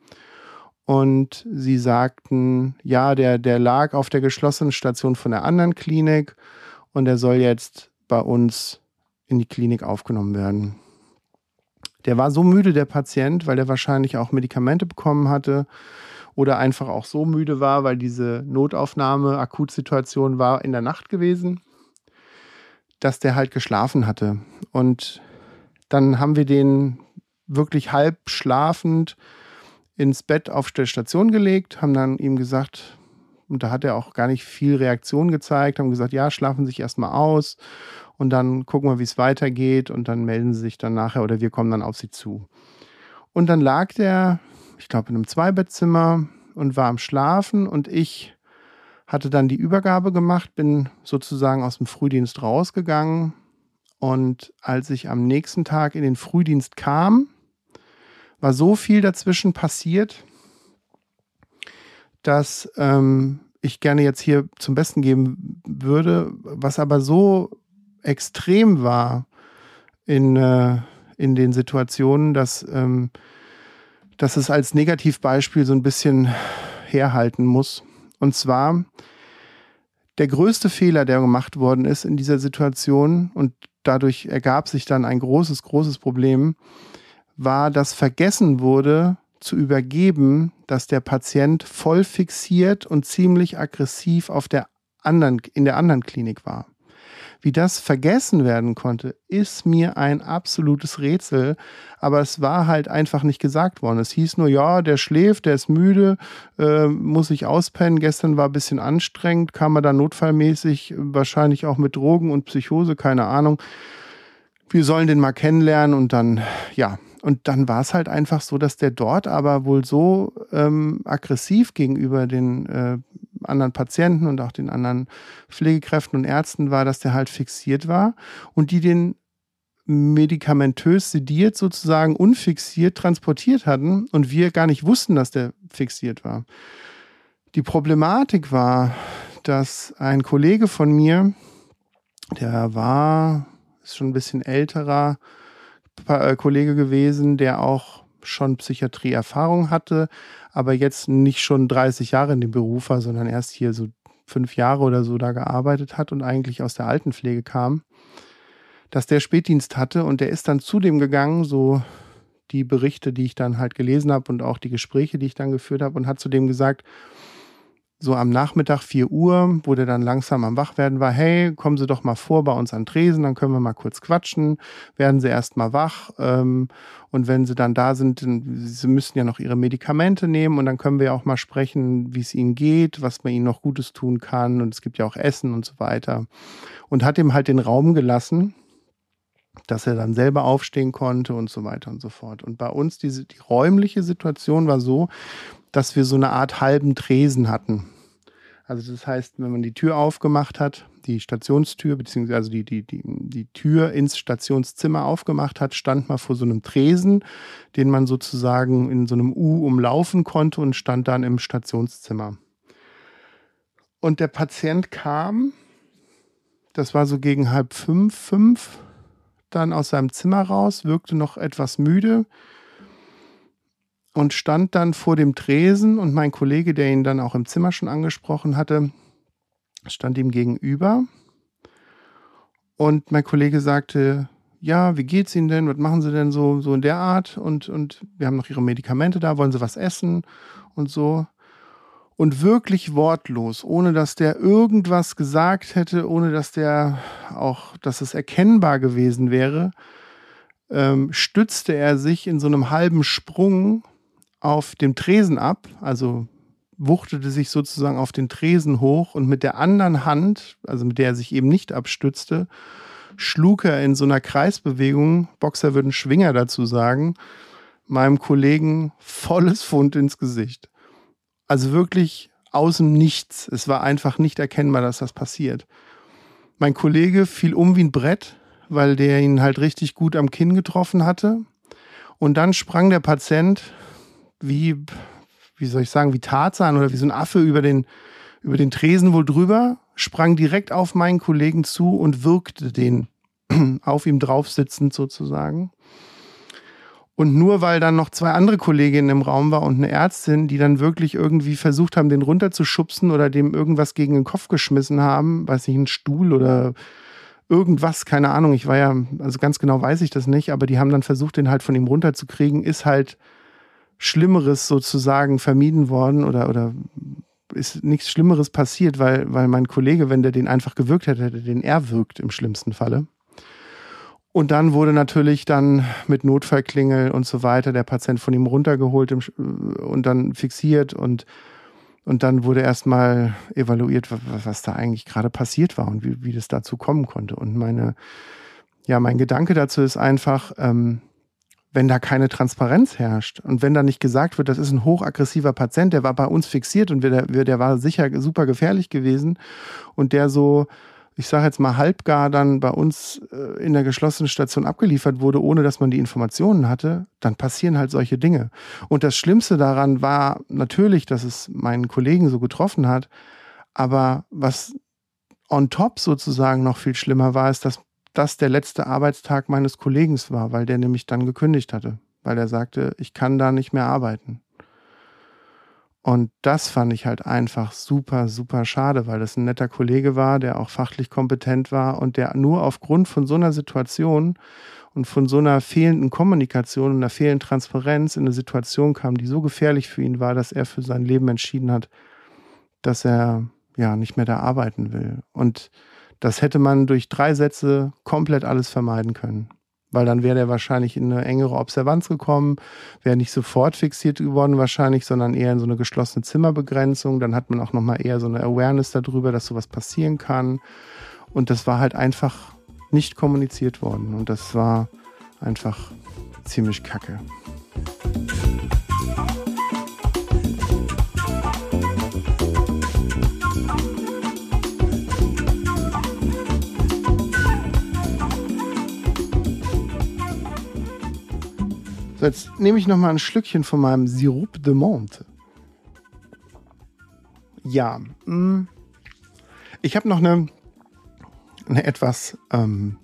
Speaker 2: Und sie sagten, ja, der, der lag auf der geschlossenen Station von der anderen Klinik und er soll jetzt bei uns in die Klinik aufgenommen werden. Der war so müde, der Patient, weil er wahrscheinlich auch Medikamente bekommen hatte oder einfach auch so müde war, weil diese Notaufnahme, Akutsituation war in der Nacht gewesen, dass der halt geschlafen hatte. Und dann haben wir den wirklich halb schlafend ins Bett auf der Station gelegt, haben dann ihm gesagt, und da hat er auch gar nicht viel Reaktion gezeigt, haben gesagt, ja, schlafen Sie sich erstmal aus und dann gucken wir, wie es weitergeht und dann melden Sie sich dann nachher oder wir kommen dann auf Sie zu. Und dann lag der, ich glaube, in einem Zweibettzimmer und war am Schlafen und ich hatte dann die Übergabe gemacht, bin sozusagen aus dem Frühdienst rausgegangen. Und als ich am nächsten Tag in den Frühdienst kam, war so viel dazwischen passiert, dass ähm, ich gerne jetzt hier zum Besten geben würde, was aber so extrem war in, äh, in den Situationen, dass, ähm, dass es als Negativbeispiel so ein bisschen herhalten muss. Und zwar der größte Fehler, der gemacht worden ist in dieser Situation, und dadurch ergab sich dann ein großes, großes Problem, war, dass vergessen wurde, zu übergeben, dass der Patient voll fixiert und ziemlich aggressiv auf der anderen, in der anderen Klinik war. Wie das vergessen werden konnte, ist mir ein absolutes Rätsel. Aber es war halt einfach nicht gesagt worden. Es hieß nur, ja, der schläft, der ist müde, äh, muss sich auspennen. Gestern war ein bisschen anstrengend, kam er dann notfallmäßig, wahrscheinlich auch mit Drogen und Psychose, keine Ahnung. Wir sollen den mal kennenlernen und dann, ja, und dann war es halt einfach so, dass der dort aber wohl so ähm, aggressiv gegenüber den äh, anderen Patienten und auch den anderen Pflegekräften und Ärzten war, dass der halt fixiert war und die den medikamentös sediert sozusagen unfixiert transportiert hatten und wir gar nicht wussten, dass der fixiert war. Die Problematik war, dass ein Kollege von mir, der war, ist schon ein bisschen älterer, äh, Kollege gewesen, der auch schon Psychiatrieerfahrung hatte, aber jetzt nicht schon 30 Jahre in dem Beruf war, sondern erst hier so fünf Jahre oder so da gearbeitet hat und eigentlich aus der Altenpflege kam, dass der Spätdienst hatte. Und der ist dann zu dem gegangen, so die Berichte, die ich dann halt gelesen habe und auch die Gespräche, die ich dann geführt habe und hat zu dem gesagt, so am Nachmittag 4 Uhr, wo der dann langsam am Wachwerden war, hey, kommen Sie doch mal vor bei uns an Tresen, dann können wir mal kurz quatschen, werden Sie erst mal wach ähm, und wenn Sie dann da sind, Sie müssen ja noch Ihre Medikamente nehmen und dann können wir auch mal sprechen, wie es Ihnen geht, was man Ihnen noch Gutes tun kann und es gibt ja auch Essen und so weiter. Und hat ihm halt den Raum gelassen, dass er dann selber aufstehen konnte und so weiter und so fort. Und bei uns diese, die räumliche Situation war so, dass wir so eine Art halben Tresen hatten. Also das heißt, wenn man die Tür aufgemacht hat, die Stationstür, beziehungsweise also die, die, die, die Tür ins Stationszimmer aufgemacht hat, stand man vor so einem Tresen, den man sozusagen in so einem U umlaufen konnte und stand dann im Stationszimmer. Und der Patient kam, das war so gegen halb fünf, fünf, dann aus seinem Zimmer raus, wirkte noch etwas müde, und stand dann vor dem Tresen und mein Kollege, der ihn dann auch im Zimmer schon angesprochen hatte, stand ihm gegenüber. Und mein Kollege sagte, ja, wie geht's Ihnen denn? Was machen Sie denn so, so in der Art? Und, und wir haben noch Ihre Medikamente da, wollen Sie was essen? Und so. Und wirklich wortlos, ohne dass der irgendwas gesagt hätte, ohne dass der auch, dass es erkennbar gewesen wäre, ähm, stützte er sich in so einem halben Sprung auf dem Tresen ab, also wuchtete sich sozusagen auf den Tresen hoch und mit der anderen Hand, also mit der er sich eben nicht abstützte, schlug er in so einer Kreisbewegung, Boxer würden Schwinger dazu sagen, meinem Kollegen volles Fund ins Gesicht. Also wirklich außen Nichts. Es war einfach nicht erkennbar, dass das passiert. Mein Kollege fiel um wie ein Brett, weil der ihn halt richtig gut am Kinn getroffen hatte. Und dann sprang der Patient wie, wie soll ich sagen, wie Tarzan oder wie so ein Affe über den, über den Tresen wohl drüber, sprang direkt auf meinen Kollegen zu und wirkte den auf ihm drauf sitzend sozusagen. Und nur weil dann noch zwei andere Kolleginnen im Raum war und eine Ärztin, die dann wirklich irgendwie versucht haben, den runterzuschubsen oder dem irgendwas gegen den Kopf geschmissen haben, weiß nicht, ein Stuhl oder irgendwas, keine Ahnung. Ich war ja, also ganz genau weiß ich das nicht, aber die haben dann versucht, den halt von ihm runterzukriegen, ist halt Schlimmeres sozusagen vermieden worden oder, oder ist nichts Schlimmeres passiert, weil, weil mein Kollege, wenn der den einfach gewirkt hätte, hätte den erwürgt im schlimmsten Falle. Und dann wurde natürlich dann mit Notfallklingel und so weiter der Patient von ihm runtergeholt und dann fixiert und, und dann wurde erstmal evaluiert, was da eigentlich gerade passiert war und wie, wie das dazu kommen konnte. Und meine, ja, mein Gedanke dazu ist einfach, ähm, wenn da keine Transparenz herrscht und wenn da nicht gesagt wird, das ist ein hochaggressiver Patient, der war bei uns fixiert und der, der war sicher super gefährlich gewesen und der so, ich sage jetzt mal halbgar dann bei uns äh, in der geschlossenen Station abgeliefert wurde, ohne dass man die Informationen hatte, dann passieren halt solche Dinge. Und das Schlimmste daran war natürlich, dass es meinen Kollegen so getroffen hat, aber was on top sozusagen noch viel schlimmer war, ist, dass das der letzte Arbeitstag meines Kollegen war, weil der nämlich dann gekündigt hatte, weil er sagte, ich kann da nicht mehr arbeiten. Und das fand ich halt einfach super, super schade, weil das ein netter Kollege war, der auch fachlich kompetent war und der nur aufgrund von so einer Situation und von so einer fehlenden Kommunikation und einer fehlenden Transparenz in eine Situation kam, die so gefährlich für ihn war, dass er für sein Leben entschieden hat, dass er ja nicht mehr da arbeiten will. Und das hätte man durch drei Sätze komplett alles vermeiden können. Weil dann wäre er wahrscheinlich in eine engere Observanz gekommen, wäre nicht sofort fixiert geworden wahrscheinlich, sondern eher in so eine geschlossene Zimmerbegrenzung. Dann hat man auch nochmal eher so eine Awareness darüber, dass sowas passieren kann. Und das war halt einfach nicht kommuniziert worden. Und das war einfach ziemlich kacke. So, jetzt nehme ich noch mal ein Schlückchen von meinem Sirup de Monte. Ja, mm. ich habe noch eine, eine etwas, ähm,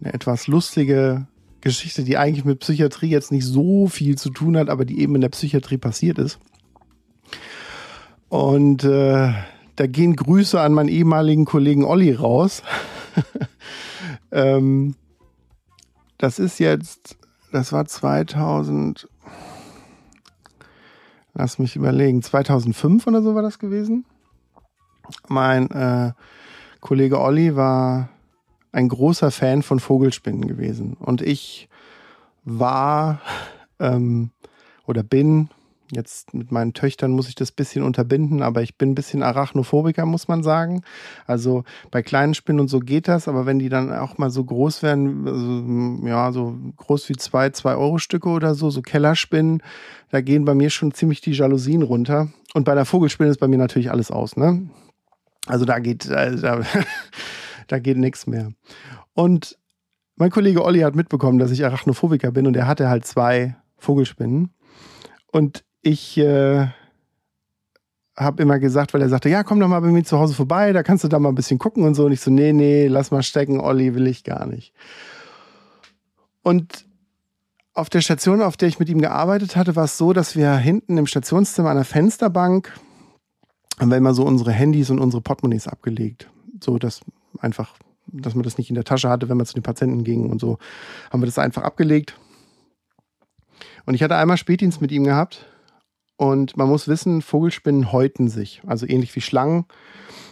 Speaker 2: eine etwas lustige Geschichte, die eigentlich mit Psychiatrie jetzt nicht so viel zu tun hat, aber die eben in der Psychiatrie passiert ist. Und äh, da gehen Grüße an meinen ehemaligen Kollegen Olli raus. ähm, das ist jetzt das war 2000, lass mich überlegen, 2005 oder so war das gewesen. Mein äh, Kollege Olli war ein großer Fan von Vogelspinnen gewesen. Und ich war ähm, oder bin Jetzt mit meinen Töchtern muss ich das bisschen unterbinden, aber ich bin ein bisschen Arachnophobiker, muss man sagen. Also bei kleinen Spinnen und so geht das, aber wenn die dann auch mal so groß werden, also, ja, so groß wie zwei, zwei Euro Stücke oder so, so Kellerspinnen, da gehen bei mir schon ziemlich die Jalousien runter. Und bei der Vogelspinne ist bei mir natürlich alles aus, ne? Also da geht, äh, da, da geht nichts mehr. Und mein Kollege Olli hat mitbekommen, dass ich Arachnophobiker bin und er hatte halt zwei Vogelspinnen. Und ich äh, habe immer gesagt, weil er sagte, ja, komm doch mal bei mir zu Hause vorbei, da kannst du da mal ein bisschen gucken und so. Und ich so, nee, nee, lass mal stecken, Olli, will ich gar nicht. Und auf der Station, auf der ich mit ihm gearbeitet hatte, war es so, dass wir hinten im Stationszimmer an der Fensterbank haben wir immer so unsere Handys und unsere Portemonnaies abgelegt. So, dass einfach, dass man das nicht in der Tasche hatte, wenn man zu den Patienten ging und so, haben wir das einfach abgelegt. Und ich hatte einmal Spätdienst mit ihm gehabt und man muss wissen, Vogelspinnen häuten sich, also ähnlich wie Schlangen.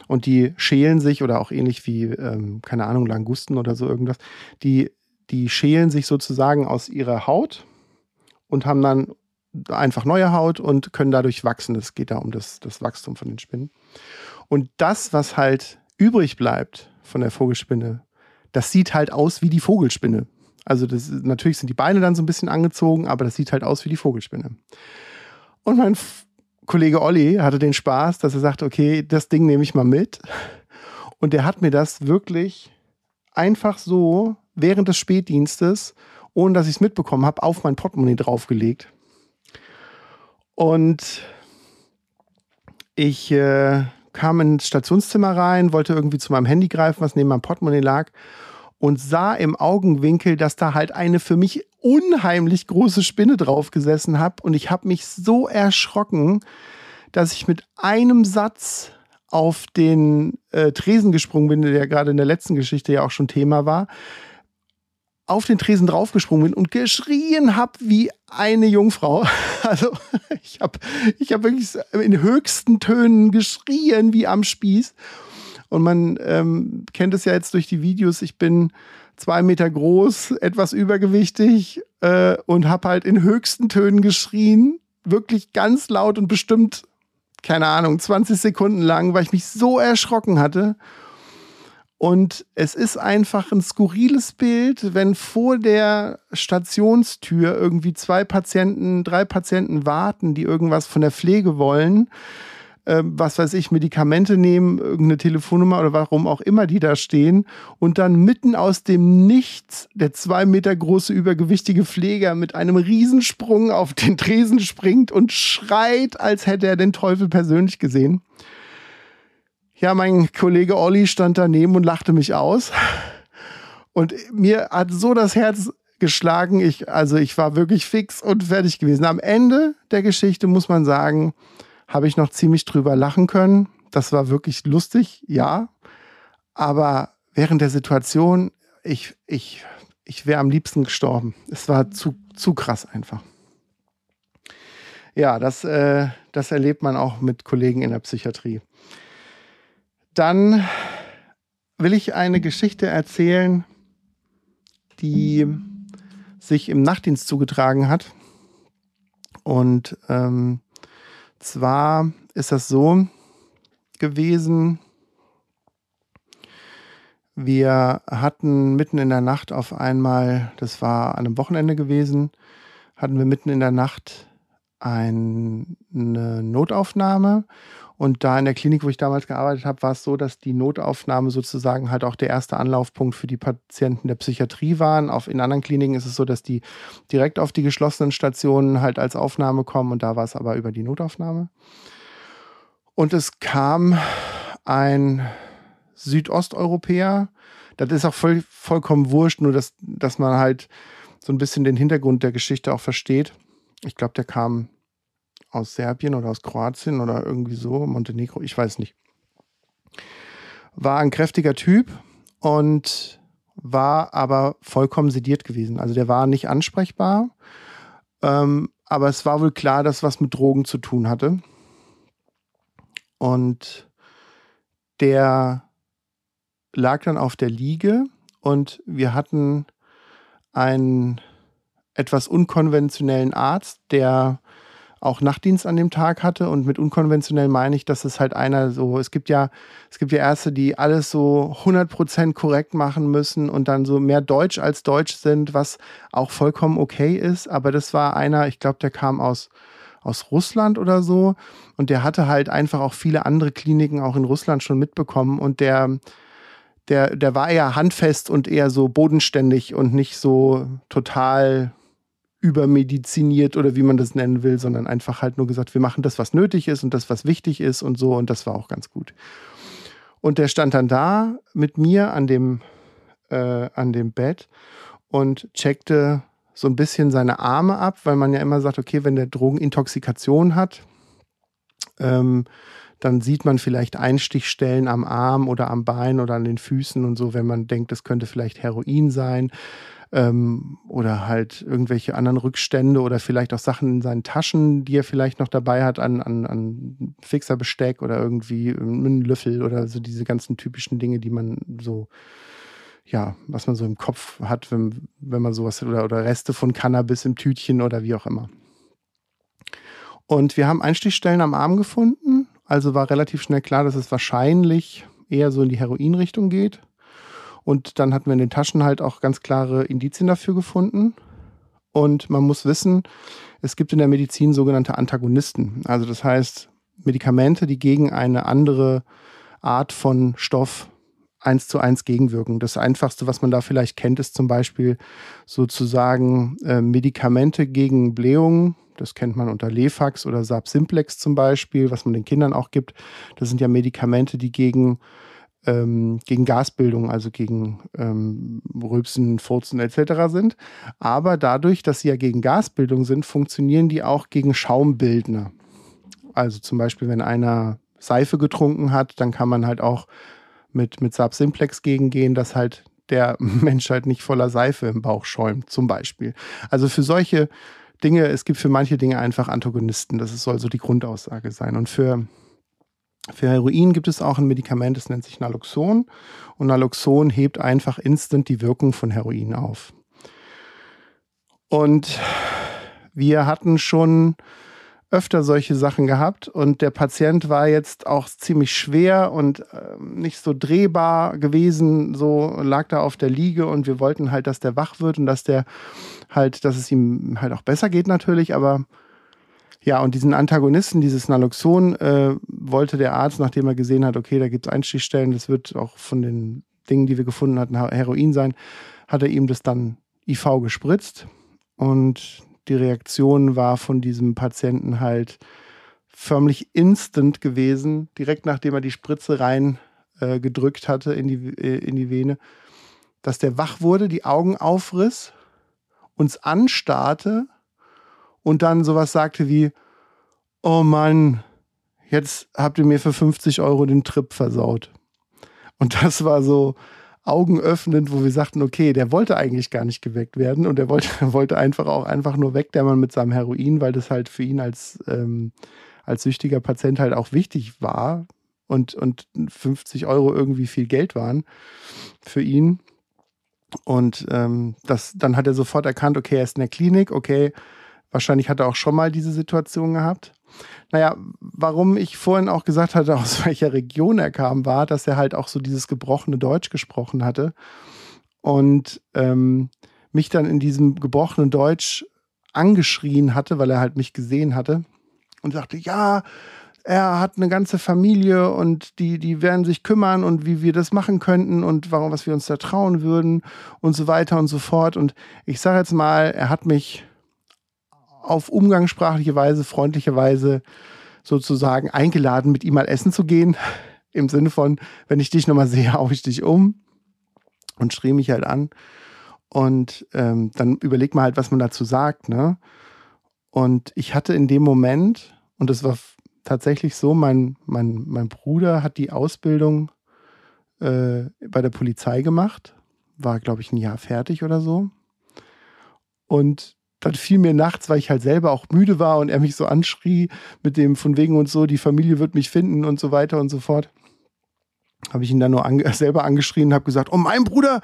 Speaker 2: Und die schälen sich oder auch ähnlich wie, ähm, keine Ahnung, Langusten oder so irgendwas. Die, die schälen sich sozusagen aus ihrer Haut und haben dann einfach neue Haut und können dadurch wachsen. Es geht da um das, das Wachstum von den Spinnen. Und das, was halt übrig bleibt von der Vogelspinne, das sieht halt aus wie die Vogelspinne. Also das, natürlich sind die Beine dann so ein bisschen angezogen, aber das sieht halt aus wie die Vogelspinne. Und mein Kollege Olli hatte den Spaß, dass er sagte, okay, das Ding nehme ich mal mit. Und der hat mir das wirklich einfach so während des Spätdienstes, ohne dass ich es mitbekommen habe, auf mein Portemonnaie draufgelegt. Und ich äh, kam ins Stationszimmer rein, wollte irgendwie zu meinem Handy greifen, was neben meinem Portemonnaie lag und sah im Augenwinkel, dass da halt eine für mich unheimlich große Spinne drauf gesessen habe. Und ich habe mich so erschrocken, dass ich mit einem Satz auf den äh, Tresen gesprungen bin, der gerade in der letzten Geschichte ja auch schon Thema war, auf den Tresen draufgesprungen bin und geschrien habe wie eine Jungfrau. Also ich habe ich hab wirklich in höchsten Tönen geschrien wie am Spieß. Und man ähm, kennt es ja jetzt durch die Videos. Ich bin zwei Meter groß, etwas übergewichtig äh, und habe halt in höchsten Tönen geschrien. Wirklich ganz laut und bestimmt, keine Ahnung, 20 Sekunden lang, weil ich mich so erschrocken hatte. Und es ist einfach ein skurriles Bild, wenn vor der Stationstür irgendwie zwei Patienten, drei Patienten warten, die irgendwas von der Pflege wollen. Äh, was weiß ich, Medikamente nehmen, irgendeine Telefonnummer oder warum auch immer die da stehen. Und dann mitten aus dem Nichts der zwei Meter große übergewichtige Pfleger mit einem Riesensprung auf den Tresen springt und schreit, als hätte er den Teufel persönlich gesehen. Ja, mein Kollege Olli stand daneben und lachte mich aus. Und mir hat so das Herz geschlagen. Ich, also ich war wirklich fix und fertig gewesen. Am Ende der Geschichte muss man sagen, habe ich noch ziemlich drüber lachen können. Das war wirklich lustig, ja. Aber während der Situation, ich, ich, ich wäre am liebsten gestorben. Es war zu, zu krass einfach. Ja, das, äh, das erlebt man auch mit Kollegen in der Psychiatrie. Dann will ich eine Geschichte erzählen, die sich im Nachtdienst zugetragen hat. Und ähm, zwar ist das so gewesen, wir hatten mitten in der Nacht auf einmal, das war an einem Wochenende gewesen, hatten wir mitten in der Nacht eine Notaufnahme und da in der Klinik, wo ich damals gearbeitet habe, war es so, dass die Notaufnahme sozusagen halt auch der erste Anlaufpunkt für die Patienten der Psychiatrie waren. Auf, in anderen Kliniken ist es so, dass die direkt auf die geschlossenen Stationen halt als Aufnahme kommen und da war es aber über die Notaufnahme. Und es kam ein Südosteuropäer, das ist auch voll, vollkommen wurscht, nur dass, dass man halt so ein bisschen den Hintergrund der Geschichte auch versteht. Ich glaube, der kam aus Serbien oder aus Kroatien oder irgendwie so, Montenegro, ich weiß nicht. War ein kräftiger Typ und war aber vollkommen sediert gewesen. Also der war nicht ansprechbar, ähm, aber es war wohl klar, dass was mit Drogen zu tun hatte. Und der lag dann auf der Liege und wir hatten einen etwas unkonventionellen Arzt, der auch Nachtdienst an dem Tag hatte. Und mit unkonventionell meine ich, dass es halt einer so, es gibt ja, es gibt ja Ärzte, die alles so 100% korrekt machen müssen und dann so mehr Deutsch als Deutsch sind, was auch vollkommen okay ist. Aber das war einer, ich glaube, der kam aus, aus Russland oder so. Und der hatte halt einfach auch viele andere Kliniken auch in Russland schon mitbekommen. Und der, der, der war eher handfest und eher so bodenständig und nicht so total übermediziniert oder wie man das nennen will, sondern einfach halt nur gesagt, wir machen das, was nötig ist und das, was wichtig ist und so. Und das war auch ganz gut. Und der stand dann da mit mir an dem, äh, an dem Bett und checkte so ein bisschen seine Arme ab, weil man ja immer sagt, okay, wenn der Drogenintoxikation hat, ähm, dann sieht man vielleicht Einstichstellen am Arm oder am Bein oder an den Füßen und so, wenn man denkt, das könnte vielleicht Heroin sein ähm, oder halt irgendwelche anderen Rückstände oder vielleicht auch Sachen in seinen Taschen, die er vielleicht noch dabei hat an, an, an Fixerbesteck oder irgendwie einen Löffel oder so diese ganzen typischen Dinge, die man so ja, was man so im Kopf hat, wenn, wenn man sowas oder, oder Reste von Cannabis im Tütchen oder wie auch immer. Und wir haben Einstichstellen am Arm gefunden, also war relativ schnell klar, dass es wahrscheinlich eher so in die Heroinrichtung geht. Und dann hatten wir in den Taschen halt auch ganz klare Indizien dafür gefunden. Und man muss wissen, es gibt in der Medizin sogenannte Antagonisten. Also das heißt Medikamente, die gegen eine andere Art von Stoff eins zu eins gegenwirken. Das Einfachste, was man da vielleicht kennt, ist zum Beispiel sozusagen äh, Medikamente gegen Blähungen. Das kennt man unter Lefax oder Sab Simplex zum Beispiel, was man den Kindern auch gibt. Das sind ja Medikamente, die gegen ähm, gegen Gasbildung, also gegen ähm, Rülpsen, Furzen etc. sind. Aber dadurch, dass sie ja gegen Gasbildung sind, funktionieren die auch gegen Schaumbildner. Also zum Beispiel, wenn einer Seife getrunken hat, dann kann man halt auch mit, mit Sab Simplex gegengehen, dass halt der Menschheit nicht voller Seife im Bauch schäumt, zum Beispiel. Also für solche Dinge, es gibt für manche Dinge einfach Antagonisten. Das soll so die Grundaussage sein. Und für, für Heroin gibt es auch ein Medikament, das nennt sich Naloxon. Und Naloxon hebt einfach instant die Wirkung von Heroin auf. Und wir hatten schon öfter solche Sachen gehabt und der Patient war jetzt auch ziemlich schwer und äh, nicht so drehbar gewesen, so lag da auf der Liege und wir wollten halt, dass der wach wird und dass der halt, dass es ihm halt auch besser geht natürlich, aber ja, und diesen Antagonisten, dieses Naloxon, äh, wollte der Arzt, nachdem er gesehen hat, okay, da gibt es Einstichstellen, das wird auch von den Dingen, die wir gefunden hatten, Heroin sein, hat er ihm das dann IV gespritzt. Und die Reaktion war von diesem Patienten halt förmlich instant gewesen, direkt nachdem er die Spritze rein äh, gedrückt hatte in die, äh, in die Vene, dass der wach wurde, die Augen aufriss, uns anstarrte und dann sowas sagte wie, oh Mann, jetzt habt ihr mir für 50 Euro den Trip versaut. Und das war so, augenöffnend, wo wir sagten, okay, der wollte eigentlich gar nicht geweckt werden und er wollte, wollte einfach auch einfach nur wegdämmern mit seinem Heroin, weil das halt für ihn als, ähm, als süchtiger Patient halt auch wichtig war und, und 50 Euro irgendwie viel Geld waren für ihn. Und ähm, das, dann hat er sofort erkannt, okay, er ist in der Klinik, okay, wahrscheinlich hat er auch schon mal diese Situation gehabt. Naja, warum ich vorhin auch gesagt hatte, aus welcher Region er kam, war, dass er halt auch so dieses gebrochene Deutsch gesprochen hatte und ähm, mich dann in diesem gebrochenen Deutsch angeschrien hatte, weil er halt mich gesehen hatte und sagte, ja, er hat eine ganze Familie und die, die werden sich kümmern und wie wir das machen könnten und warum, was wir uns da trauen würden und so weiter und so fort. Und ich sage jetzt mal, er hat mich auf umgangssprachliche Weise, freundliche Weise sozusagen eingeladen, mit ihm mal essen zu gehen. Im Sinne von, wenn ich dich nochmal sehe, hau ich dich um und schrie mich halt an. Und ähm, dann überlegt man halt, was man dazu sagt. Ne? Und ich hatte in dem Moment, und das war tatsächlich so, mein, mein, mein Bruder hat die Ausbildung äh, bei der Polizei gemacht, war, glaube ich, ein Jahr fertig oder so. Und dann fiel mir nachts, weil ich halt selber auch müde war und er mich so anschrie mit dem von wegen und so, die Familie wird mich finden und so weiter und so fort. Habe ich ihn dann nur ange selber angeschrien und habe gesagt, oh mein Bruder,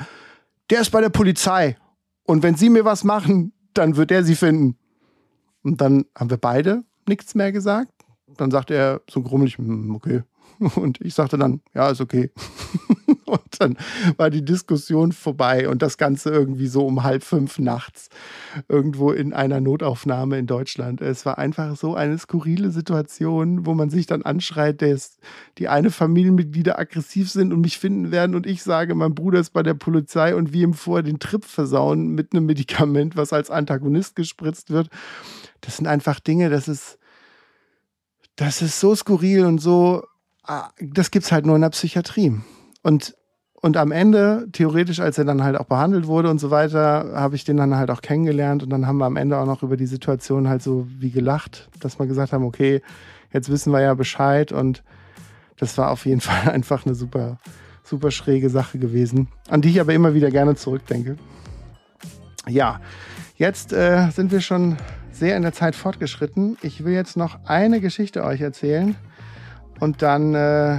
Speaker 2: der ist bei der Polizei. Und wenn sie mir was machen, dann wird er sie finden. Und dann haben wir beide nichts mehr gesagt. Dann sagte er so grummelig, hm, okay. Und ich sagte dann, ja, ist okay. Und dann war die Diskussion vorbei und das Ganze irgendwie so um halb fünf nachts irgendwo in einer Notaufnahme in Deutschland. Es war einfach so eine skurrile Situation, wo man sich dann anschreit, dass die eine Familienmitglieder aggressiv sind und mich finden werden und ich sage, mein Bruder ist bei der Polizei und wir ihm vorher den Trip versauen mit einem Medikament, was als Antagonist gespritzt wird. Das sind einfach Dinge, das ist, das ist so skurril und so, ah, das gibt es halt nur in der Psychiatrie. Und und am Ende, theoretisch, als er dann halt auch behandelt wurde und so weiter, habe ich den dann halt auch kennengelernt und dann haben wir am Ende auch noch über die Situation halt so wie gelacht, dass wir gesagt haben, okay, jetzt wissen wir ja Bescheid und das war auf jeden Fall einfach eine super, super schräge Sache gewesen, an die ich aber immer wieder gerne zurückdenke. Ja, jetzt äh, sind wir schon sehr in der Zeit fortgeschritten. Ich will jetzt noch eine Geschichte euch erzählen und dann äh,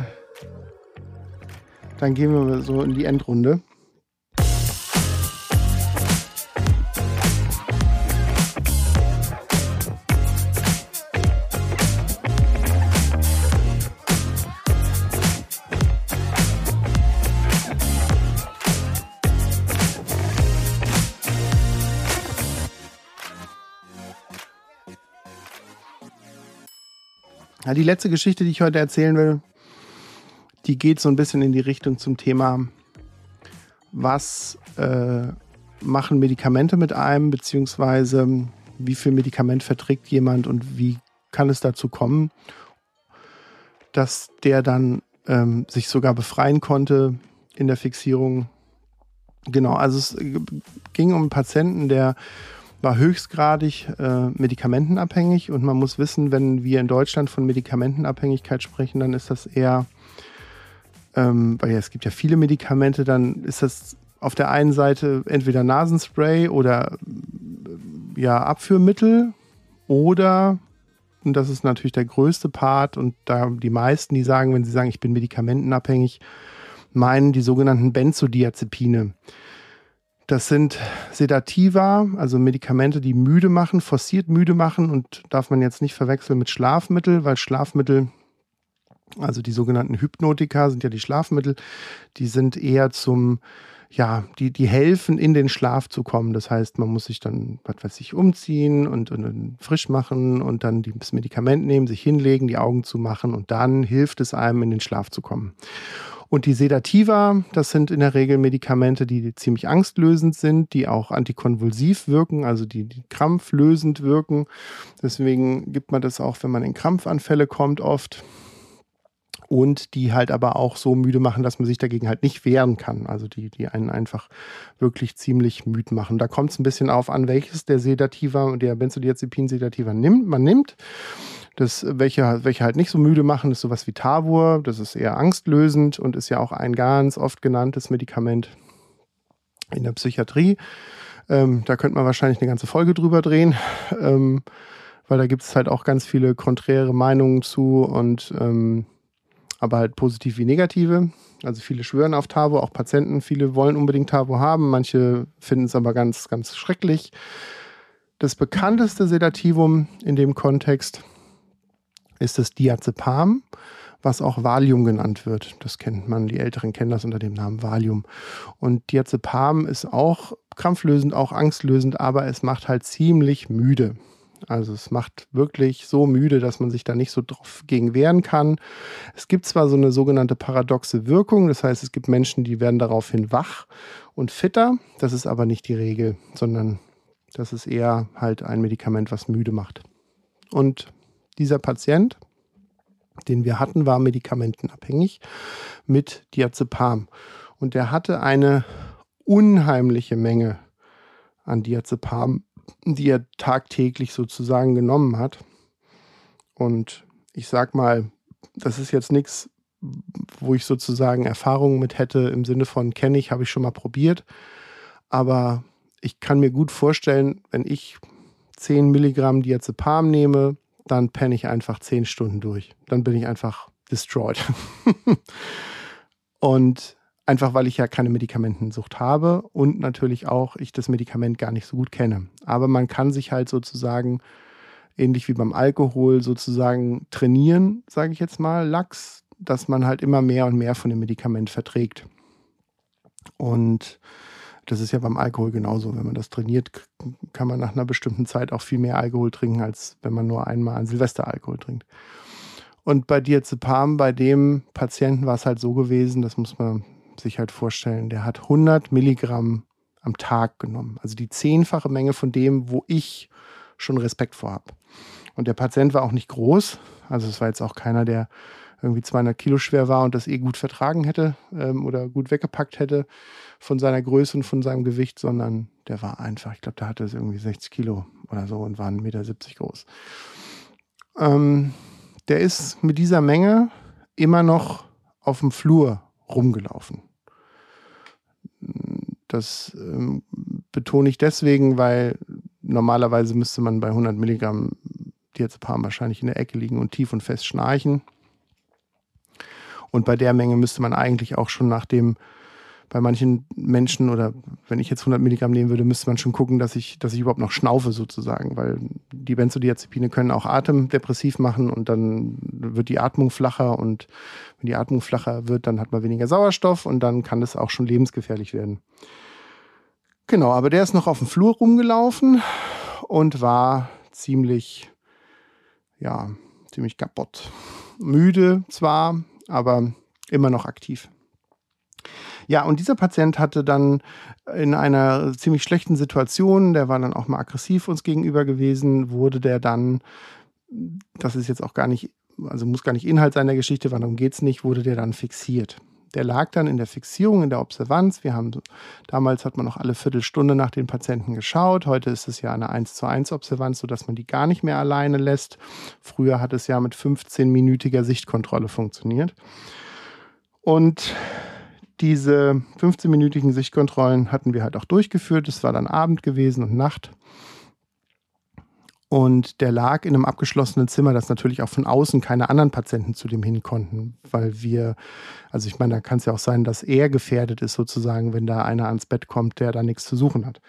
Speaker 2: dann gehen wir so in die Endrunde. Die letzte Geschichte, die ich heute erzählen will, die geht so ein bisschen in die Richtung zum Thema, was äh, machen Medikamente mit einem, beziehungsweise wie viel Medikament verträgt jemand und wie kann es dazu kommen, dass der dann ähm, sich sogar befreien konnte in der Fixierung. Genau, also es ging um einen Patienten, der war höchstgradig äh, medikamentenabhängig und man muss wissen, wenn wir in Deutschland von Medikamentenabhängigkeit sprechen, dann ist das eher ähm, weil ja, es gibt ja viele Medikamente, dann ist das auf der einen Seite entweder Nasenspray oder ja, Abführmittel oder, und das ist natürlich der größte Part, und da die meisten, die sagen, wenn sie sagen, ich bin medikamentenabhängig, meinen die sogenannten Benzodiazepine. Das sind Sedativa, also Medikamente, die müde machen, forciert müde machen und darf man jetzt nicht verwechseln mit Schlafmittel, weil Schlafmittel, also die sogenannten Hypnotika sind ja die Schlafmittel, die sind eher zum ja, die, die helfen, in den Schlaf zu kommen. Das heißt, man muss sich dann, was weiß ich, umziehen und, und, und frisch machen und dann das Medikament nehmen, sich hinlegen, die Augen zu machen und dann hilft es einem, in den Schlaf zu kommen. Und die Sedativa, das sind in der Regel Medikamente, die ziemlich angstlösend sind, die auch antikonvulsiv wirken, also die, die krampflösend wirken. Deswegen gibt man das auch, wenn man in Krampfanfälle kommt, oft und die halt aber auch so müde machen, dass man sich dagegen halt nicht wehren kann. Also die, die einen einfach wirklich ziemlich müde machen. Da kommt es ein bisschen auf an, welches der Sedativa, der Benzodiazepin-Sedativa nimmt, man nimmt. Das, welche, welche halt nicht so müde machen, ist sowas wie Tavor. Das ist eher angstlösend und ist ja auch ein ganz oft genanntes Medikament in der Psychiatrie. Ähm, da könnte man wahrscheinlich eine ganze Folge drüber drehen, ähm, weil da gibt es halt auch ganz viele konträre Meinungen zu und ähm, aber halt positiv wie negative. Also viele schwören auf Tavo, auch Patienten, viele wollen unbedingt Tavo haben, manche finden es aber ganz, ganz schrecklich. Das bekannteste Sedativum in dem Kontext ist das Diazepam, was auch Valium genannt wird. Das kennt man, die Älteren kennen das unter dem Namen Valium. Und Diazepam ist auch krampflösend, auch angstlösend, aber es macht halt ziemlich müde. Also es macht wirklich so müde, dass man sich da nicht so drauf gegen wehren kann. Es gibt zwar so eine sogenannte paradoxe Wirkung, das heißt, es gibt Menschen, die werden daraufhin wach und fitter. Das ist aber nicht die Regel, sondern das ist eher halt ein Medikament, was müde macht. Und dieser Patient, den wir hatten, war medikamentenabhängig mit Diazepam. Und der hatte eine unheimliche Menge an Diazepam die er tagtäglich sozusagen genommen hat. Und ich sag mal, das ist jetzt nichts, wo ich sozusagen Erfahrungen mit hätte im Sinne von kenne ich, habe ich schon mal probiert. Aber ich kann mir gut vorstellen, wenn ich 10 Milligramm Diazepam nehme, dann penne ich einfach 10 Stunden durch. Dann bin ich einfach destroyed. und Einfach weil ich ja keine Medikamentensucht habe und natürlich auch ich das Medikament gar nicht so gut kenne. Aber man kann sich halt sozusagen, ähnlich wie beim Alkohol, sozusagen trainieren, sage ich jetzt mal, Lachs, dass man halt immer mehr und mehr von dem Medikament verträgt. Und das ist ja beim Alkohol genauso. Wenn man das trainiert, kann man nach einer bestimmten Zeit auch viel mehr Alkohol trinken, als wenn man nur einmal an Silvester Alkohol trinkt. Und bei Diazepam, bei dem Patienten war es halt so gewesen, das muss man sich halt vorstellen, der hat 100 Milligramm am Tag genommen. Also die zehnfache Menge von dem, wo ich schon Respekt vor habe. Und der Patient war auch nicht groß. Also es war jetzt auch keiner, der irgendwie 200 Kilo schwer war und das eh gut vertragen hätte ähm, oder gut weggepackt hätte von seiner Größe und von seinem Gewicht, sondern der war einfach, ich glaube, der hatte irgendwie 60 Kilo oder so und war 1,70 Meter groß. Ähm, der ist mit dieser Menge immer noch auf dem Flur rumgelaufen. Das ähm, betone ich deswegen, weil normalerweise müsste man bei 100 Milligramm Diazepam wahrscheinlich in der Ecke liegen und tief und fest schnarchen. Und bei der Menge müsste man eigentlich auch schon nach dem bei manchen Menschen oder wenn ich jetzt 100 Milligramm nehmen würde, müsste man schon gucken, dass ich, dass ich überhaupt noch schnaufe sozusagen, weil die Benzodiazepine können auch atemdepressiv machen und dann wird die Atmung flacher und wenn die Atmung flacher wird, dann hat man weniger Sauerstoff und dann kann das auch schon lebensgefährlich werden. Genau, aber der ist noch auf dem Flur rumgelaufen und war ziemlich, ja, ziemlich kaputt. Müde zwar, aber immer noch aktiv. Ja, und dieser Patient hatte dann in einer ziemlich schlechten Situation, der war dann auch mal aggressiv uns gegenüber gewesen, wurde der dann, das ist jetzt auch gar nicht, also muss gar nicht Inhalt seiner Geschichte, darum geht es nicht, wurde der dann fixiert. Der lag dann in der Fixierung, in der Observanz. Wir haben, damals hat man noch alle Viertelstunde nach den Patienten geschaut. Heute ist es ja eine 1 zu 1 Observanz, sodass man die gar nicht mehr alleine lässt. Früher hat es ja mit 15-minütiger Sichtkontrolle funktioniert. Und diese 15-minütigen Sichtkontrollen hatten wir halt auch durchgeführt. Es war dann Abend gewesen und Nacht. Und der lag in einem abgeschlossenen Zimmer, das natürlich auch von außen keine anderen Patienten zu dem hin konnten, weil wir, also ich meine, da kann es ja auch sein, dass er gefährdet ist sozusagen, wenn da einer ans Bett kommt, der da nichts zu suchen hat.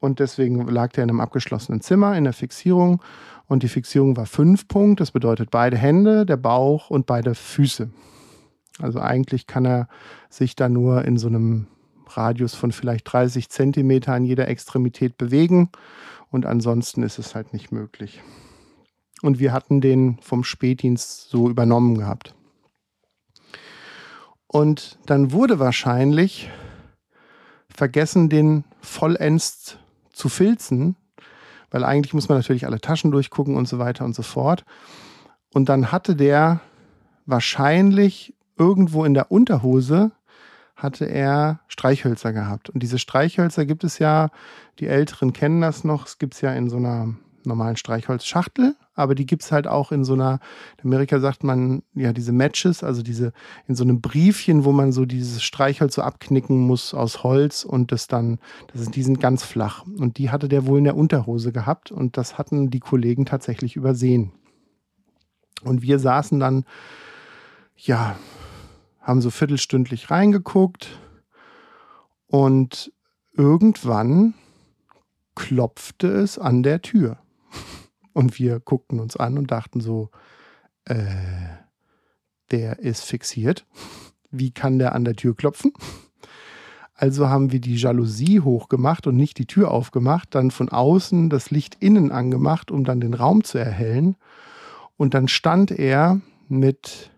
Speaker 2: Und deswegen lag der in einem abgeschlossenen Zimmer in der Fixierung. Und die Fixierung war fünf Punkt. Das bedeutet beide Hände, der Bauch und beide Füße. Also eigentlich kann er sich da nur in so einem Radius von vielleicht 30 Zentimeter an jeder Extremität bewegen. Und ansonsten ist es halt nicht möglich. Und wir hatten den vom Spätdienst so übernommen gehabt. Und dann wurde wahrscheinlich vergessen, den vollends zu filzen, weil eigentlich muss man natürlich alle Taschen durchgucken und so weiter und so fort. Und dann hatte der wahrscheinlich irgendwo in der Unterhose hatte er Streichhölzer gehabt. Und diese Streichhölzer gibt es ja, die Älteren kennen das noch, es gibt es ja in so einer normalen Streichholzschachtel, aber die gibt es halt auch in so einer, in Amerika sagt man ja diese Matches, also diese in so einem Briefchen, wo man so dieses Streichholz so abknicken muss aus Holz und das dann, das die sind ganz flach. Und die hatte der wohl in der Unterhose gehabt und das hatten die Kollegen tatsächlich übersehen. Und wir saßen dann, ja, haben so viertelstündlich reingeguckt und irgendwann klopfte es an der Tür. Und wir guckten uns an und dachten so, äh, der ist fixiert. Wie kann der an der Tür klopfen? Also haben wir die Jalousie hochgemacht und nicht die Tür aufgemacht, dann von außen das Licht innen angemacht, um dann den Raum zu erhellen. Und dann stand er mit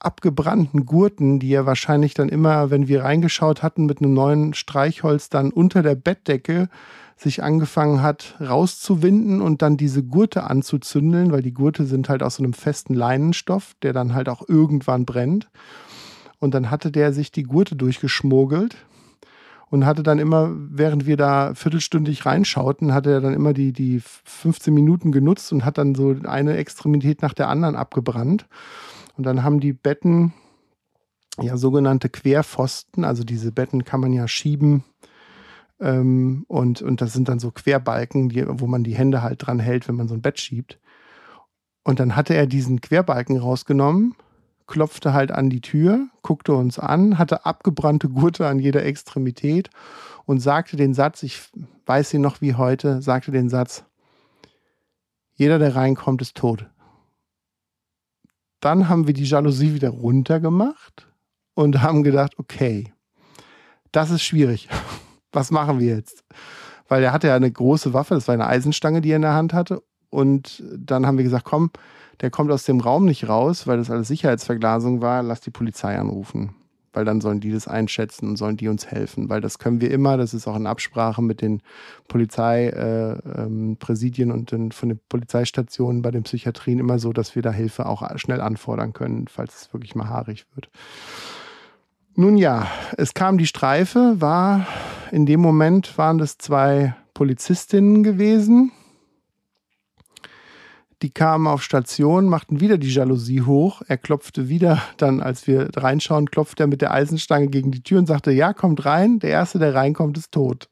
Speaker 2: abgebrannten Gurten, die er wahrscheinlich dann immer, wenn wir reingeschaut hatten, mit einem neuen Streichholz dann unter der Bettdecke sich angefangen hat rauszuwinden und dann diese Gurte anzuzündeln, weil die Gurte sind halt aus so einem festen Leinenstoff, der dann halt auch irgendwann brennt. Und dann hatte der sich die Gurte durchgeschmuggelt und hatte dann immer, während wir da viertelstündig reinschauten, hatte er dann immer die, die 15 Minuten genutzt und hat dann so eine Extremität nach der anderen abgebrannt. Und dann haben die Betten ja sogenannte Querpfosten, also diese Betten kann man ja schieben ähm, und, und das sind dann so Querbalken, die, wo man die Hände halt dran hält, wenn man so ein Bett schiebt. Und dann hatte er diesen Querbalken rausgenommen, klopfte halt an die Tür, guckte uns an, hatte abgebrannte Gurte an jeder Extremität und sagte den Satz, ich weiß ihn noch wie heute, sagte den Satz, jeder, der reinkommt, ist tot. Dann haben wir die Jalousie wieder runtergemacht und haben gedacht, okay, das ist schwierig. Was machen wir jetzt? Weil er hatte ja eine große Waffe, das war eine Eisenstange, die er in der Hand hatte. Und dann haben wir gesagt, komm, der kommt aus dem Raum nicht raus, weil das alles Sicherheitsverglasung war, lass die Polizei anrufen weil dann sollen die das einschätzen und sollen die uns helfen, weil das können wir immer, das ist auch in Absprache mit den Polizeipräsidien äh, ähm, und den, von den Polizeistationen bei den Psychiatrien immer so, dass wir da Hilfe auch schnell anfordern können, falls es wirklich mal haarig wird. Nun ja, es kam die Streife, war in dem Moment waren das zwei Polizistinnen gewesen, die kamen auf Station, machten wieder die Jalousie hoch. Er klopfte wieder, dann als wir reinschauen, klopfte er mit der Eisenstange gegen die Tür und sagte, ja, kommt rein, der Erste, der reinkommt, ist tot.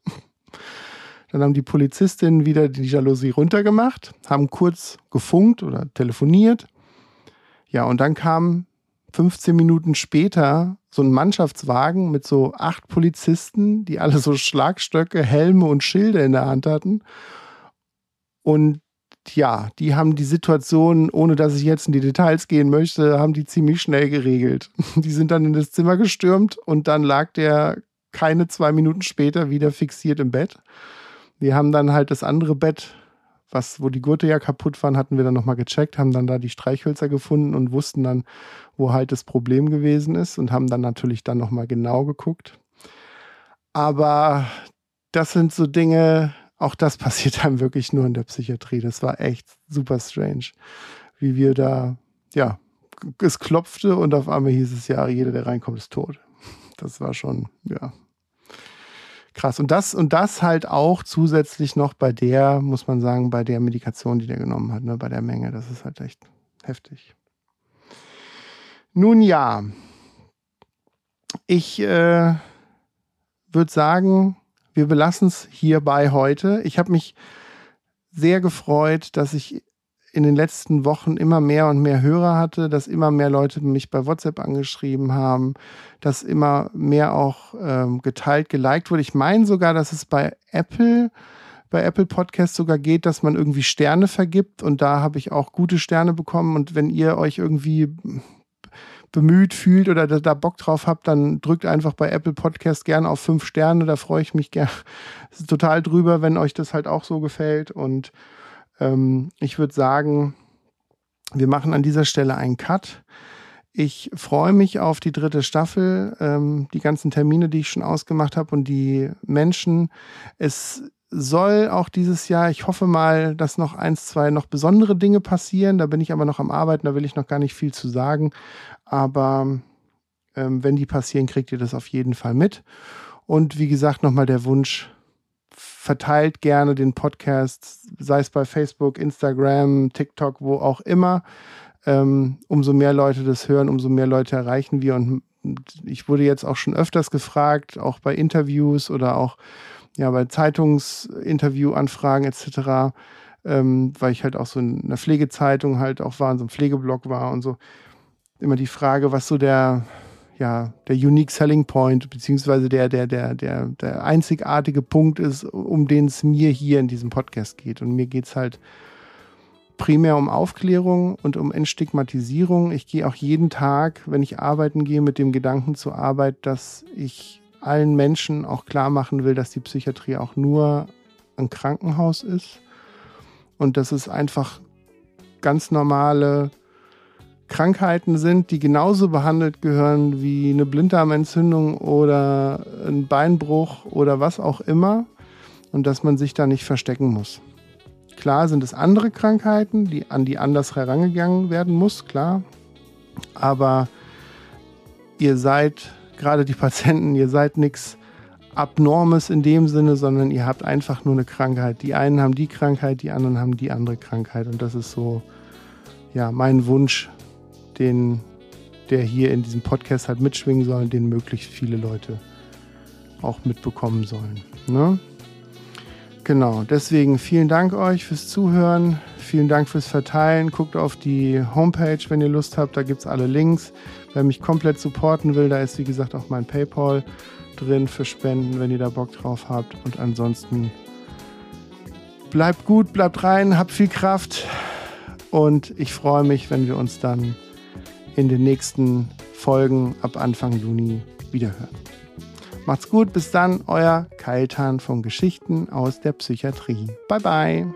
Speaker 2: Dann haben die Polizistinnen wieder die Jalousie runtergemacht, haben kurz gefunkt oder telefoniert. Ja, und dann kam 15 Minuten später so ein Mannschaftswagen mit so acht Polizisten, die alle so Schlagstöcke, Helme und Schilde in der Hand hatten. Und ja, die haben die Situation, ohne dass ich jetzt in die Details gehen möchte, haben die ziemlich schnell geregelt. Die sind dann in das Zimmer gestürmt und dann lag der keine zwei Minuten später wieder fixiert im Bett. Wir haben dann halt das andere Bett, was, wo die Gurte ja kaputt waren, hatten wir dann nochmal gecheckt, haben dann da die Streichhölzer gefunden und wussten dann, wo halt das Problem gewesen ist und haben dann natürlich dann nochmal genau geguckt. Aber das sind so Dinge, auch das passiert einem wirklich nur in der Psychiatrie. Das war echt super strange, wie wir da, ja, es klopfte und auf einmal hieß es ja, jeder, der reinkommt, ist tot. Das war schon, ja, krass. Und das, und das halt auch zusätzlich noch bei der, muss man sagen, bei der Medikation, die der genommen hat, ne, bei der Menge. Das ist halt echt heftig. Nun ja, ich äh, würde sagen, wir belassen es hierbei heute. Ich habe mich sehr gefreut, dass ich in den letzten Wochen immer mehr und mehr Hörer hatte, dass immer mehr Leute mich bei WhatsApp angeschrieben haben, dass immer mehr auch ähm, geteilt, geliked wurde. Ich meine sogar, dass es bei Apple, bei Apple Podcasts sogar geht, dass man irgendwie Sterne vergibt und da habe ich auch gute Sterne bekommen und wenn ihr euch irgendwie bemüht fühlt oder da, Bock drauf habt, dann drückt einfach bei Apple Podcast gerne auf fünf Sterne. Da freue ich mich gerne total drüber, wenn euch das halt auch so gefällt. Und ähm, ich würde sagen, wir machen an dieser Stelle einen Cut. Ich freue mich auf die dritte Staffel, ähm, die ganzen Termine, die ich schon ausgemacht habe und die Menschen. Es soll auch dieses Jahr, ich hoffe mal, dass noch eins, zwei noch besondere Dinge passieren. Da bin ich aber noch am Arbeiten, da will ich noch gar nicht viel zu sagen. Aber ähm, wenn die passieren, kriegt ihr das auf jeden Fall mit. Und wie gesagt, nochmal der Wunsch, verteilt gerne den Podcast, sei es bei Facebook, Instagram, TikTok, wo auch immer. Ähm, umso mehr Leute das hören, umso mehr Leute erreichen wir. Und ich wurde jetzt auch schon öfters gefragt, auch bei Interviews oder auch ja, bei Zeitungsinterviewanfragen etc., ähm, weil ich halt auch so in einer Pflegezeitung halt auch war, in so einem Pflegeblog war und so. Immer die Frage, was so der, ja, der Unique Selling Point, beziehungsweise der, der, der, der, der einzigartige Punkt ist, um den es mir hier in diesem Podcast geht. Und mir geht es halt primär um Aufklärung und um Entstigmatisierung. Ich gehe auch jeden Tag, wenn ich arbeiten gehe, mit dem Gedanken zur Arbeit, dass ich allen Menschen auch klar machen will, dass die Psychiatrie auch nur ein Krankenhaus ist und dass es einfach ganz normale Krankheiten sind, die genauso behandelt gehören wie eine Blinddarmentzündung oder ein Beinbruch oder was auch immer und dass man sich da nicht verstecken muss. Klar sind es andere Krankheiten, die an die anders herangegangen werden muss, klar. Aber ihr seid gerade die Patienten, ihr seid nichts Abnormes in dem Sinne, sondern ihr habt einfach nur eine Krankheit. Die einen haben die Krankheit, die anderen haben die andere Krankheit. Und das ist so, ja, mein Wunsch, den, der hier in diesem Podcast halt mitschwingen soll, den möglichst viele Leute auch mitbekommen sollen. Ne? Genau, deswegen vielen Dank euch fürs Zuhören, vielen Dank fürs Verteilen. Guckt auf die Homepage, wenn ihr Lust habt, da gibt es alle Links. Wer mich komplett supporten will, da ist wie gesagt auch mein PayPal drin für Spenden, wenn ihr da Bock drauf habt. Und ansonsten bleibt gut, bleibt rein, habt viel Kraft und ich freue mich, wenn wir uns dann in den nächsten Folgen ab Anfang Juni wiederhören. Macht's gut, bis dann, euer Keiltan von Geschichten aus der Psychiatrie. Bye bye.